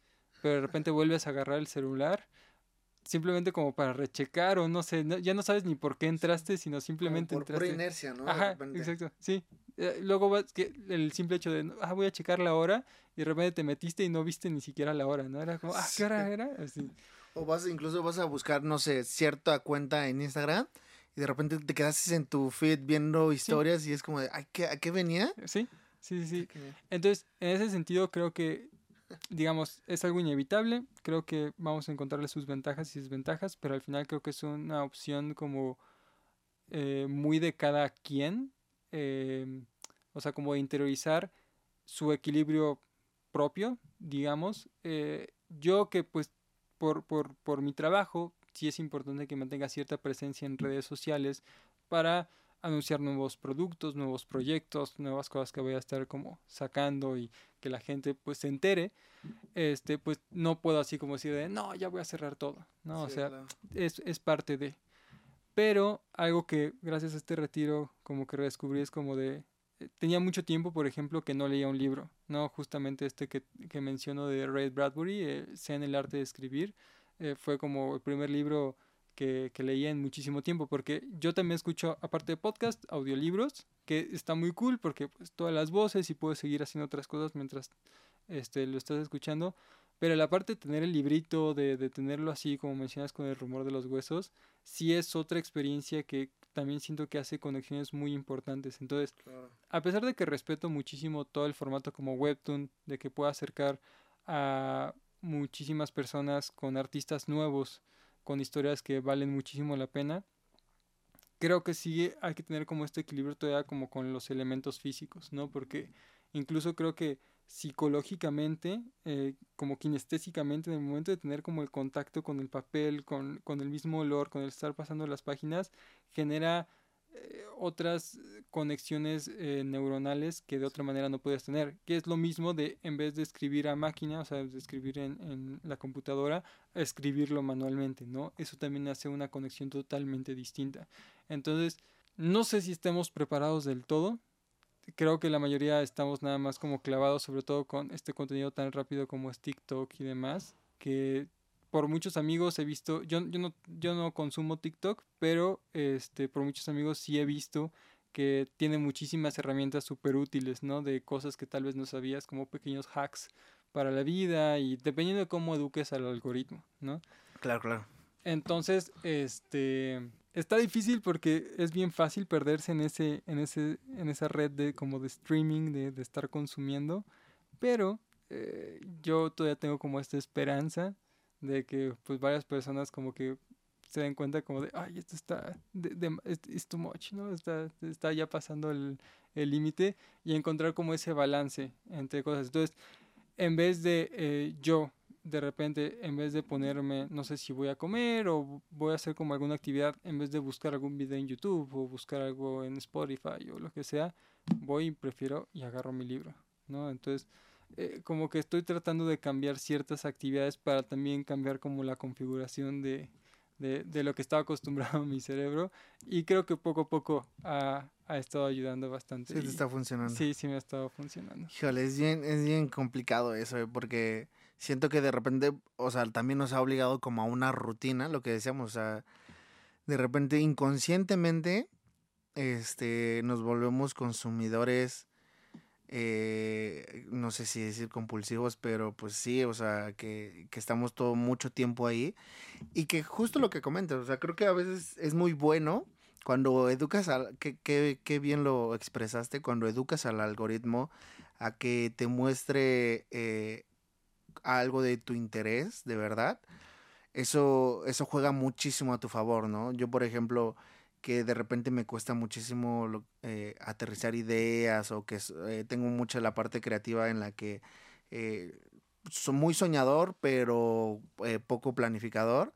pero de repente vuelves a agarrar el celular simplemente como para rechecar o no sé, no- ya no sabes ni por qué entraste, sino simplemente por entraste. inercia, ¿no? Ajá, exacto, sí. Eh, luego vas, que el simple hecho de, ah, voy a checar la hora, y de repente te metiste y no viste ni siquiera la hora, ¿no? Era como, ah, ¿qué hora era? Así. O vas, incluso vas a buscar, no sé, cierta cuenta en Instagram y de repente te quedaste en tu feed viendo historias y es como de, "Ay, ¿qué, ¿a qué venía? Sí, sí, sí, sí. Entonces, en ese sentido, creo que, digamos, es algo inevitable. Creo que vamos a encontrarle sus ventajas y desventajas, pero al final creo que es una opción como eh, muy de cada quien. eh, o sea, como de interiorizar su equilibrio propio, digamos. Eh, yo que pues por, por, por mi trabajo sí es importante que mantenga cierta presencia en redes sociales para anunciar nuevos productos, nuevos proyectos, nuevas cosas que voy a estar como sacando y que la gente pues se entere, este pues no puedo así como decir de no, ya voy a cerrar todo, ¿no? o sea, claro. es, es parte de. Pero algo que gracias a este retiro como que redescubrí es como de... eh, Tenía mucho tiempo, por ejemplo, que no leía un libro, ¿no? Justamente este que, que menciono de Ray Bradbury, eh, Sea en el arte de escribir, eh, fue como el primer libro que, que leía en muchísimo tiempo, porque yo también escucho, aparte de podcast, audiolibros, que está muy cool porque pues, todas las voces y puedes seguir haciendo otras cosas mientras este, lo estás escuchando. Pero la parte de tener el librito, de, de tenerlo así, como mencionas con el rumor de los huesos, sí es otra experiencia que también siento que hace conexiones muy importantes. Entonces, a pesar de que respeto muchísimo todo el formato como Webtoon, de que pueda acercar a muchísimas personas con artistas nuevos, con historias que valen muchísimo la pena, creo que sí hay que tener como este equilibrio todavía como con los elementos físicos, ¿no? Porque incluso creo que psicológicamente, eh, como kinestésicamente, en el momento de tener como el contacto con el papel, con, con el mismo olor, con el estar pasando las páginas, genera eh, otras conexiones eh, neuronales que de otra manera no puedes tener, que es lo mismo de en vez de escribir a máquina, o sea, de escribir en, en la computadora, escribirlo manualmente, ¿no? Eso también hace una conexión totalmente distinta. Entonces, no sé si estemos preparados del todo, creo que la mayoría estamos nada más como clavados, sobre todo con este contenido tan rápido como es TikTok y demás, que por muchos amigos he visto, yo, yo, no, yo no consumo TikTok, pero este, por muchos amigos sí he visto que tiene muchísimas herramientas súper útiles, ¿no? De cosas que tal vez no sabías, como pequeños hacks para la vida y dependiendo de cómo eduques al algoritmo, ¿no? Claro, claro. Entonces, este está difícil porque es bien fácil perderse en ese, en ese, en esa red de como de streaming, de, de estar consumiendo. Pero eh, yo todavía tengo como esta esperanza de que pues varias personas como que se den cuenta como de, ay, esto está, de, de, too much, ¿no? Está, está ya pasando el límite y encontrar como ese balance entre cosas. Entonces, en vez de eh, yo de repente, en vez de ponerme, no sé si voy a comer o voy a hacer como alguna actividad, en vez de buscar algún video en YouTube o buscar algo en Spotify o lo que sea, voy y prefiero y agarro mi libro, ¿no? Entonces, eh, como que estoy tratando de cambiar ciertas actividades para también cambiar como la configuración de, de, de lo que estaba acostumbrado mi cerebro y creo que poco a poco ha, ha estado ayudando bastante. Sí, te está funcionando. Sí, sí me ha estado funcionando. Híjole, es bien, es bien complicado eso, ¿eh? porque siento que de repente, o sea, también nos ha obligado como a una rutina, lo que decíamos, o sea, de repente inconscientemente, este, nos volvemos consumidores, eh, no sé si decir compulsivos, pero pues sí, o sea, que, que estamos todo mucho tiempo ahí. Y que justo lo que comentas, o sea, creo que a veces es muy bueno cuando educas al, que, que, que bien lo expresaste, cuando educas al algoritmo a que te muestre eh, algo de tu interés, de verdad, eso, eso juega muchísimo a tu favor, ¿no? Yo, por ejemplo, que de repente me cuesta muchísimo eh, aterrizar ideas o que eh, tengo mucha la parte creativa en la que eh, soy muy soñador, pero eh, poco planificador.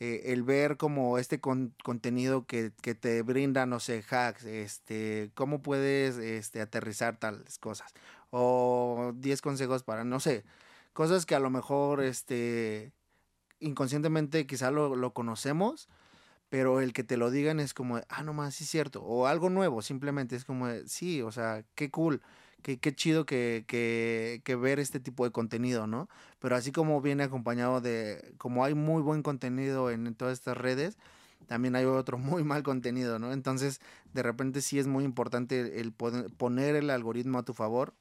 Eh, el ver como este con, contenido que, que, te brinda, no sé, hacks, este, cómo puedes este, aterrizar tales cosas, o 10 consejos para, no sé, cosas que a lo mejor este inconscientemente quizá lo, lo conocemos, pero el que te lo digan es como, ah, no más, sí es cierto, o algo nuevo, simplemente es como, sí, o sea, qué cool, qué, qué chido que, que, que, ver este tipo de contenido, ¿no? Pero así como viene acompañado de, como hay muy buen contenido en, todas estas redes, también hay otro muy mal contenido, ¿no? Entonces, de repente sí es muy importante el poner el algoritmo a tu favor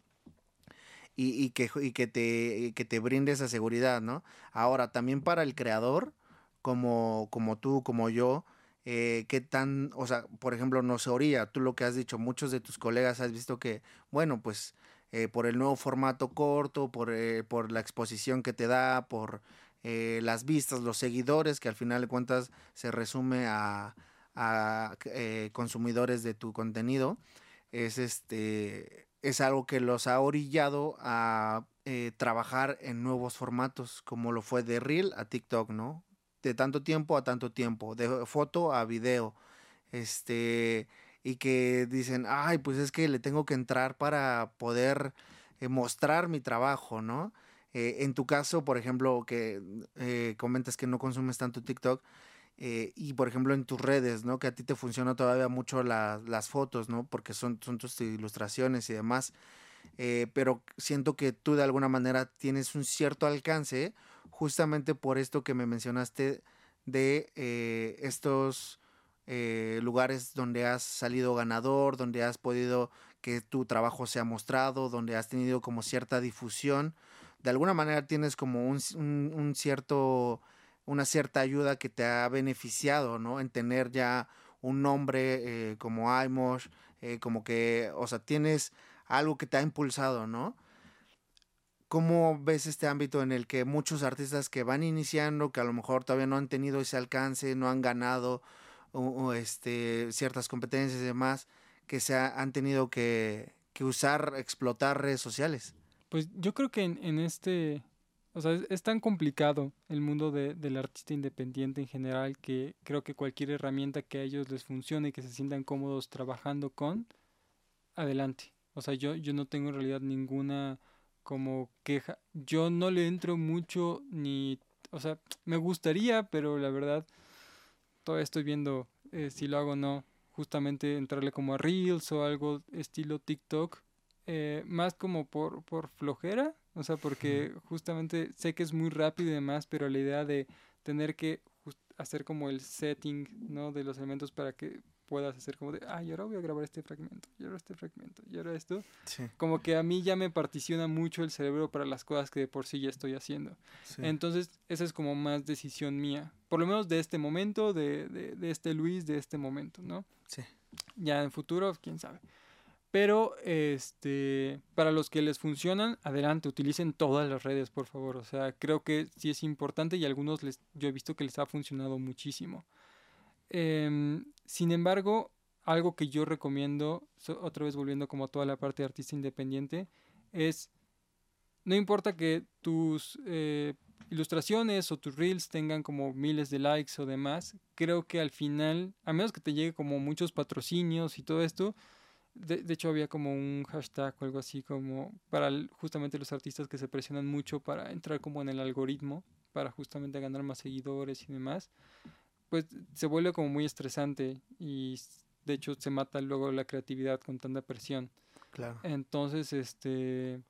y, y, que, y que, te, que te brinde esa seguridad, ¿no? Ahora, también para el creador, como, como tú, como yo, eh, qué tan, o sea, por ejemplo, no se orilla, tú lo que has dicho, muchos de tus colegas has visto que, bueno, pues eh, por el nuevo formato corto, por, eh, por la exposición que te da, por eh, las vistas, los seguidores, que al final de cuentas se resume a, consumidores de tu contenido, es este es algo que los ha orillado a eh, trabajar en nuevos formatos, como lo fue de Reel a TikTok, ¿no? De tanto tiempo a tanto tiempo, de foto a video, este, y que dicen, ay, pues es que le tengo que entrar para poder eh, mostrar mi trabajo, ¿no? Eh, en tu caso, por ejemplo, que comentas que no consumes tanto TikTok, eh, y por ejemplo en tus redes, ¿no? Que a ti te funciona todavía mucho la, las fotos, ¿no? Porque son, son tus ilustraciones y demás. Eh, pero siento que tú de alguna manera tienes un cierto alcance justamente por esto que me mencionaste de eh, estos lugares donde has salido ganador, donde has podido que tu trabajo sea mostrado, donde has tenido como cierta difusión. De alguna manera tienes como un, un cierto una cierta ayuda que te ha beneficiado, ¿no? En tener ya un nombre eh, como iMosh, eh, como que, o sea, tienes algo que te ha impulsado, ¿no? ¿Cómo ves este ámbito en el que muchos artistas que van iniciando, que a lo mejor todavía no han tenido ese alcance, no han ganado, o, este, ciertas competencias y demás que se ha- han tenido que, que usar, explotar redes sociales. Pues yo creo que en este, o sea, es, es tan complicado el mundo de- del artista independiente en general que creo que cualquier herramienta que a ellos les funcione y que se sientan cómodos trabajando con, adelante. O sea, yo, yo no tengo en realidad ninguna como queja. Yo no le entro mucho ni, o sea, me gustaría, pero la verdad todavía estoy viendo eh, si lo hago o no. Justamente entrarle como a Reels o algo estilo TikTok. eh, más como por, por flojera. O sea, porque justamente sé que es muy rápido y demás, pero la idea de tener que hacer como el setting, ¿no? De los elementos para que puedas hacer como de, ay, ahora voy a grabar este fragmento, y ahora este fragmento, y ahora esto. Sí. Como que a mí ya me particiona mucho el cerebro para las cosas que de por sí ya estoy haciendo. Sí. Entonces, esa es como más decisión mía. Por lo menos de este momento, de, de, de este Luis, de este momento, ¿no? Sí. Ya en futuro, quién sabe. Pero, este, para los que les funcionan, adelante, utilicen todas las redes, por favor. O sea, creo que sí es importante y a algunos les, yo he visto que les ha funcionado muchísimo. Em, sin embargo, algo que yo recomiendo, otra vez volviendo como a toda la parte de artista independiente, es, no importa que tus eh, ilustraciones o tus reels tengan como miles de likes o demás, creo que al final, a menos que te llegue como muchos patrocinios y todo esto, de, de hecho había como un hashtag o algo así como para justamente los artistas que se presionan mucho para entrar como en el algoritmo, para justamente ganar más seguidores y demás, pues se vuelve como muy estresante y de hecho se mata luego la creatividad con tanta presión. Claro. Entonces, este.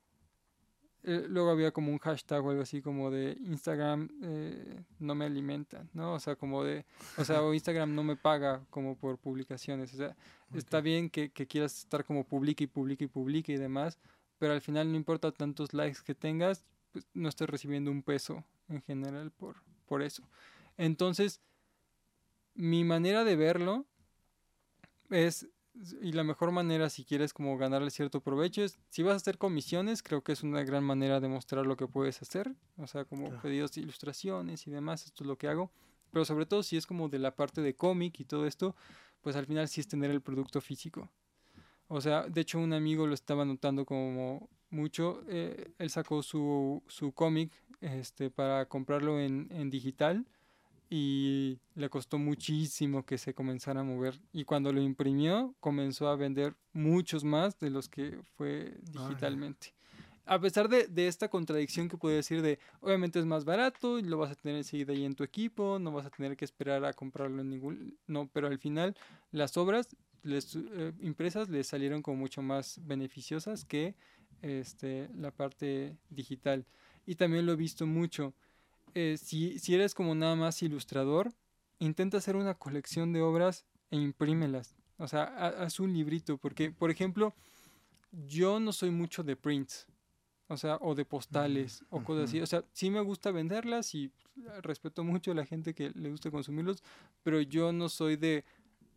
Eh, luego había como un hashtag o algo así como de Instagram eh, no me alimenta, ¿no? O sea, como de. O sea, o Instagram no me paga como por publicaciones. O sea, está bien que, que quieras estar como publica y publica y publica y demás, pero al final no importa tantos likes que tengas, pues no estás recibiendo un peso en general por, por eso. Entonces, mi manera de verlo es, y la mejor manera si quieres como ganarle cierto provecho es, si vas a hacer comisiones, creo que es una gran manera de mostrar lo que puedes hacer, o sea, como Claro. pedidos de ilustraciones y demás, esto es lo que hago, pero sobre todo si es como de la parte de cómic y todo esto, pues al final sí es tener el producto físico. O sea, de hecho un amigo lo estaba notando como mucho, eh, él sacó su, su cómic este, para comprarlo en, en digital y le costó muchísimo que se comenzara a mover. Y cuando lo imprimió, comenzó a vender muchos más de los que fue digitalmente. A pesar de, de esta contradicción que puede decir de, obviamente es más barato y lo vas a tener enseguida ahí en tu equipo, no vas a tener que esperar a comprarlo en ningún... No, pero al final las obras les, eh, impresas les salieron como mucho más beneficiosas que este, la parte digital. Y también lo he visto mucho eh, si, si eres como nada más ilustrador, intenta hacer una colección de obras e imprímelas. O sea, ha- haz un librito, porque, por ejemplo, yo no soy mucho de prints, o sea, o de postales, o cosas así. O sea, sí me gusta venderlas y respeto mucho a la gente que le gusta consumirlos, pero yo no soy de,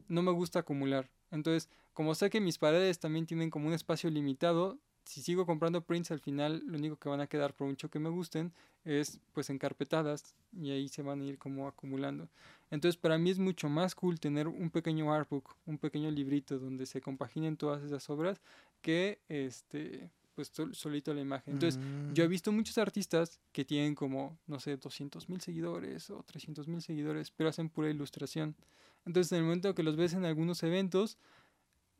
no me gusta acumular. Entonces, como sé que mis paredes también tienen como un espacio limitado, si sigo comprando prints al final lo único que van a quedar por mucho que me gusten es pues encarpetadas y ahí se van a ir como acumulando. Entonces para mí es mucho más cool tener un pequeño artbook, un pequeño librito donde se compaginen todas esas obras que este pues sol- solito la imagen. Entonces yo he visto muchos artistas que tienen como, no sé, 200 mil seguidores o 300 mil seguidores, pero hacen pura ilustración. Entonces en el momento que los ves en algunos eventos,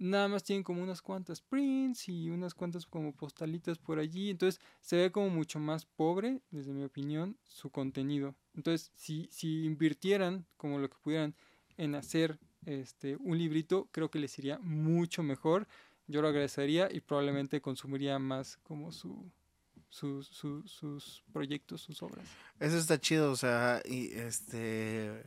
nada más tienen como unas cuantas prints y unas cuantas como postalitas por allí. Entonces se ve como mucho más pobre, desde mi opinión, su contenido. Entonces, si, si invirtieran como lo que pudieran en hacer este un librito, creo que les iría mucho mejor. Yo lo agradecería y probablemente consumiría más como su, su- su- sus proyectos, sus obras. Eso está chido, o sea, y este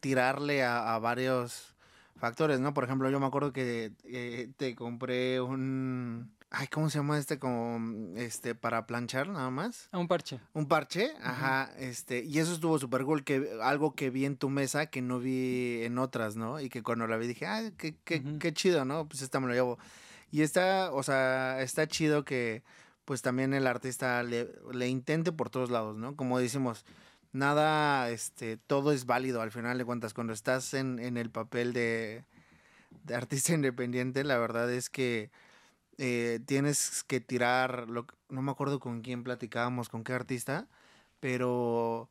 tirarle a, a varios factores, ¿no? Por ejemplo, yo me acuerdo que eh, te compré un ay, ¿cómo se llama este como este para planchar nada más? A un parche. Un parche, ajá, este, y eso estuvo súper cool, que algo que vi en tu mesa que no vi en otras, ¿no? Y que cuando la vi dije, ay, qué, qué, qué chido, ¿no? Pues esta me lo llevo. Y está, o sea, está chido que pues también el artista le, le intente por todos lados, ¿no? Como decimos, nada, este, todo es válido al final de cuentas. Cuando estás en, en el papel de, de artista independiente, la verdad es que eh, tienes que tirar, lo, no me acuerdo con quién platicábamos, con qué artista, pero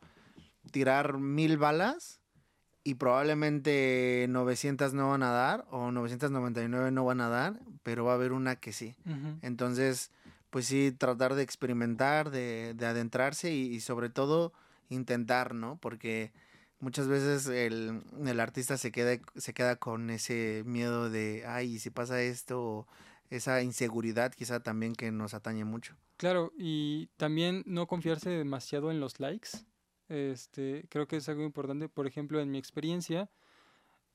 tirar mil balas y probablemente 900 no van a dar o 999 no van a dar, pero va a haber una que sí. Entonces, pues sí, tratar de experimentar, de, de adentrarse y, y sobre todo intentar, ¿no? Porque muchas veces el, el artista se queda, se queda con ese miedo de, ay, ¿y si pasa esto, esa inseguridad quizá también que nos atañe mucho. Claro, y también no confiarse demasiado en los likes. Este, creo que es algo importante. Por ejemplo, en mi experiencia,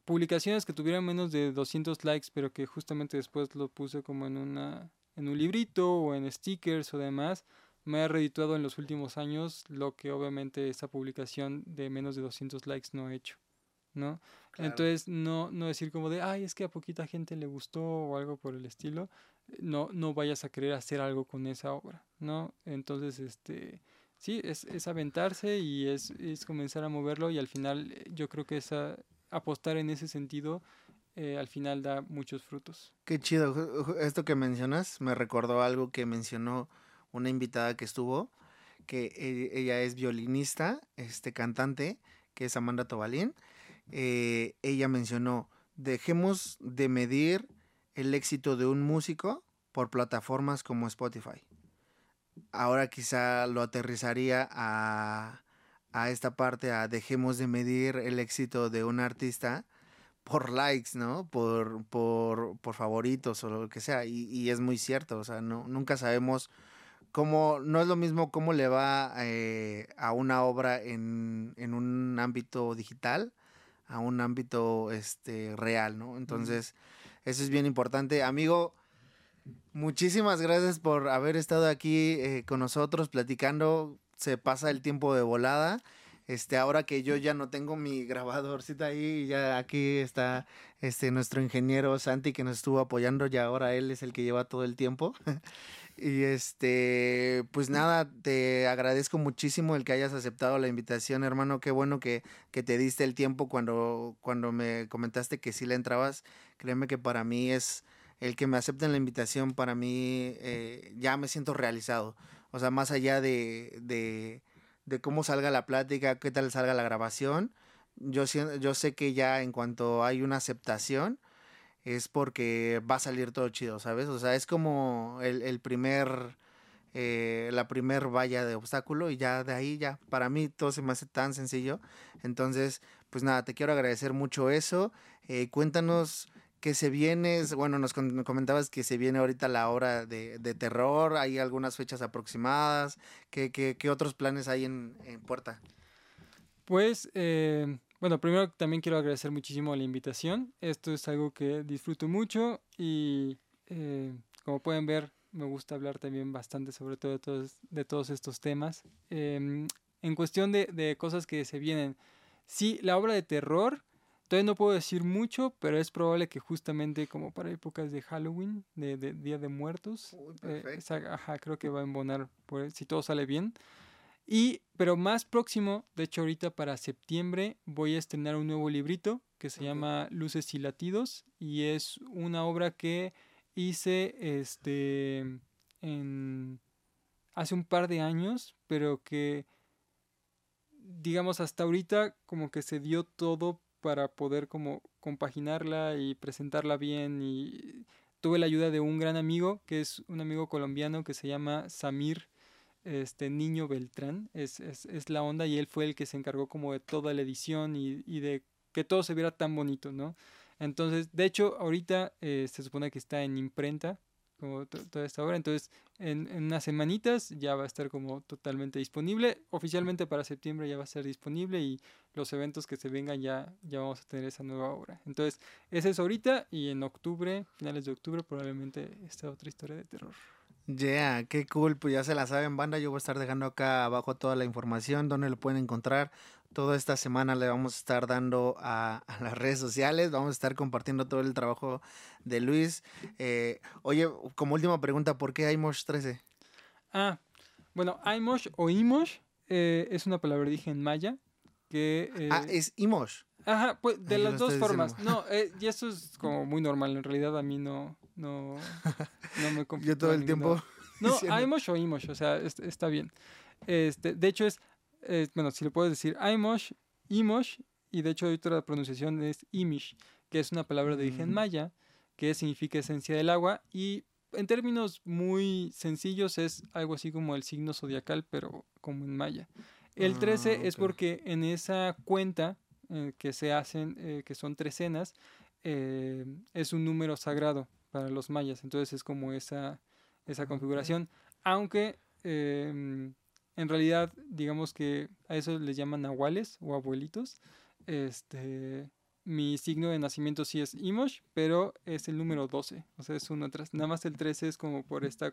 publicaciones que tuvieran menos de 200 likes, pero que justamente después lo puse como en una en un librito o en stickers o demás, me ha redituado en los últimos años lo que obviamente esa publicación de menos de 200 likes no ha hecho, ¿no? Claro. Entonces, no, no decir como de, ay, es que a poquita gente le gustó o algo por el estilo, no, no vayas a querer hacer algo con esa obra, ¿no? Entonces, este, sí, es, es aventarse y es, es comenzar a moverlo y al final eh, yo creo que esa, apostar en ese sentido eh, al final da muchos frutos. Qué chido. Esto que mencionas me recordó algo que mencionó una invitada que estuvo, que e- ella es violinista, este cantante, que es Amanda Tobalín. Eh, ella mencionó, dejemos de medir el éxito de un músico por plataformas como Spotify. Ahora quizá lo aterrizaría a, a esta parte, a dejemos de medir el éxito de un artista por likes, ¿no? Por, por, por favoritos o lo que sea. Y, y es muy cierto, o sea, no, nunca sabemos cómo, no es lo mismo cómo le va eh, a una obra en, en un ámbito digital a un ámbito este, real, ¿no? Entonces, eso es bien importante. Amigo, muchísimas gracias por haber estado aquí eh, con nosotros platicando. Se pasa el tiempo de volada. Este, ahora que yo ya no tengo mi grabadorcita ahí, ya aquí está este nuestro ingeniero Santi que nos estuvo apoyando, y ahora él es el que lleva todo el tiempo. y este, pues nada, te agradezco muchísimo el que hayas aceptado la invitación, hermano. Qué bueno que, que te diste el tiempo cuando, cuando me comentaste que sí le entrabas. Créeme que para mí es el que me acepten la invitación, para mí eh, ya me siento realizado. O sea, más allá de, de, de cómo salga la plática, qué tal salga la grabación, yo, yo sé que ya en cuanto hay una aceptación, es porque va a salir todo chido, ¿sabes? O sea, es como el, el primer, eh, la primer valla de obstáculo y ya de ahí ya, para mí todo se me hace tan sencillo. Entonces, pues nada, te quiero agradecer mucho eso. Eh, cuéntanos qué se viene, bueno, nos comentabas que se viene ahorita la hora de, de terror, hay algunas fechas aproximadas, ¿qué, qué, qué otros planes hay en, en puerta? Pues, eh, bueno, primero también quiero agradecer muchísimo la invitación. Esto es algo que disfruto mucho y eh, como pueden ver, me gusta hablar también bastante sobre todo de todos, de todos estos temas. Em, en cuestión de, de cosas que se vienen, sí, la obra de terror, todavía no puedo decir mucho, pero es probable que justamente como para épocas de Halloween, de, de Día de Muertos, eh, esa- ajá, creo que va a embonar por- si todo sale bien. Y, pero más próximo, de hecho ahorita para septiembre voy a estrenar un nuevo librito que se llama Luces y Latidos y es una obra que hice este en hace un par de años, pero que digamos hasta ahorita como que se dio todo para poder como compaginarla y presentarla bien y tuve la ayuda de un gran amigo que es un amigo colombiano que se llama Samir este Niño Beltrán, es, es, es la onda y él fue el que se encargó como de toda la edición y, y de que todo se viera tan bonito, ¿no? Entonces, de hecho, ahorita eh, se supone que está en imprenta, como to- toda esta obra, entonces en, en unas semanitas ya va a estar como totalmente disponible, oficialmente para septiembre ya va a ser disponible y los eventos que se vengan ya, ya vamos a tener esa nueva obra. Entonces, esa es ahorita y en octubre, finales de octubre, probablemente esta otra historia de terror. Yeah, qué cool, pues ya se la saben, banda. Yo voy a estar dejando acá abajo toda la información, donde lo pueden encontrar. Toda esta semana le vamos a estar dando a, a las redes sociales, vamos a estar compartiendo todo el trabajo de Luis. Eh, oye, como última pregunta, ¿por qué hay Mosh 13? Ah, bueno, iMosh o Imosh eh, es una palabra de origen maya que... eh, Ah, es Imosh. Ajá, pues de las dos formas. diciendo. No, eh, y eso es como muy normal. En realidad a mí no, no, no me Yo todo el tiempo. No, diciendo- Aimosh o Imosh, o sea, es- está bien. Este, de hecho es, eh, bueno, si le puedes decir Aimosh, Imosh, y de hecho otra pronunciación es Imish, que es una palabra de origen Mm. maya, que significa esencia del agua, y en términos muy sencillos es algo así como el signo zodiacal, pero como en maya. El 13 Ah, es porque en esa cuenta eh, que se hacen, eh, que son trecenas, eh, es un número sagrado para los mayas, entonces es como esa, esa configuración, aunque em, en realidad digamos que a eso les llaman nahuales o abuelitos, este, mi signo de nacimiento sí es Imosh, pero es el número 12, o sea, es uno atrás, nada más el 13 es como por esta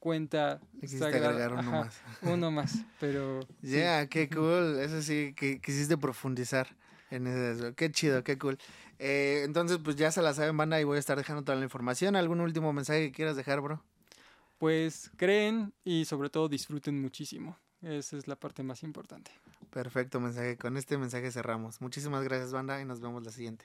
cuenta quisiste agregar uno ajá, más. uno más, pero... sí. Ya, qué cool. Eso sí, que quisiste profundizar en eso. Qué chido, qué cool. Eh, entonces, pues ya se la saben, banda, y voy a estar dejando toda la información. ¿Algún último mensaje que quieras dejar, bro? Pues creen y sobre todo disfruten muchísimo. Esa es la parte más importante. Perfecto mensaje. Con este mensaje cerramos. Muchísimas gracias, banda, y nos vemos la siguiente.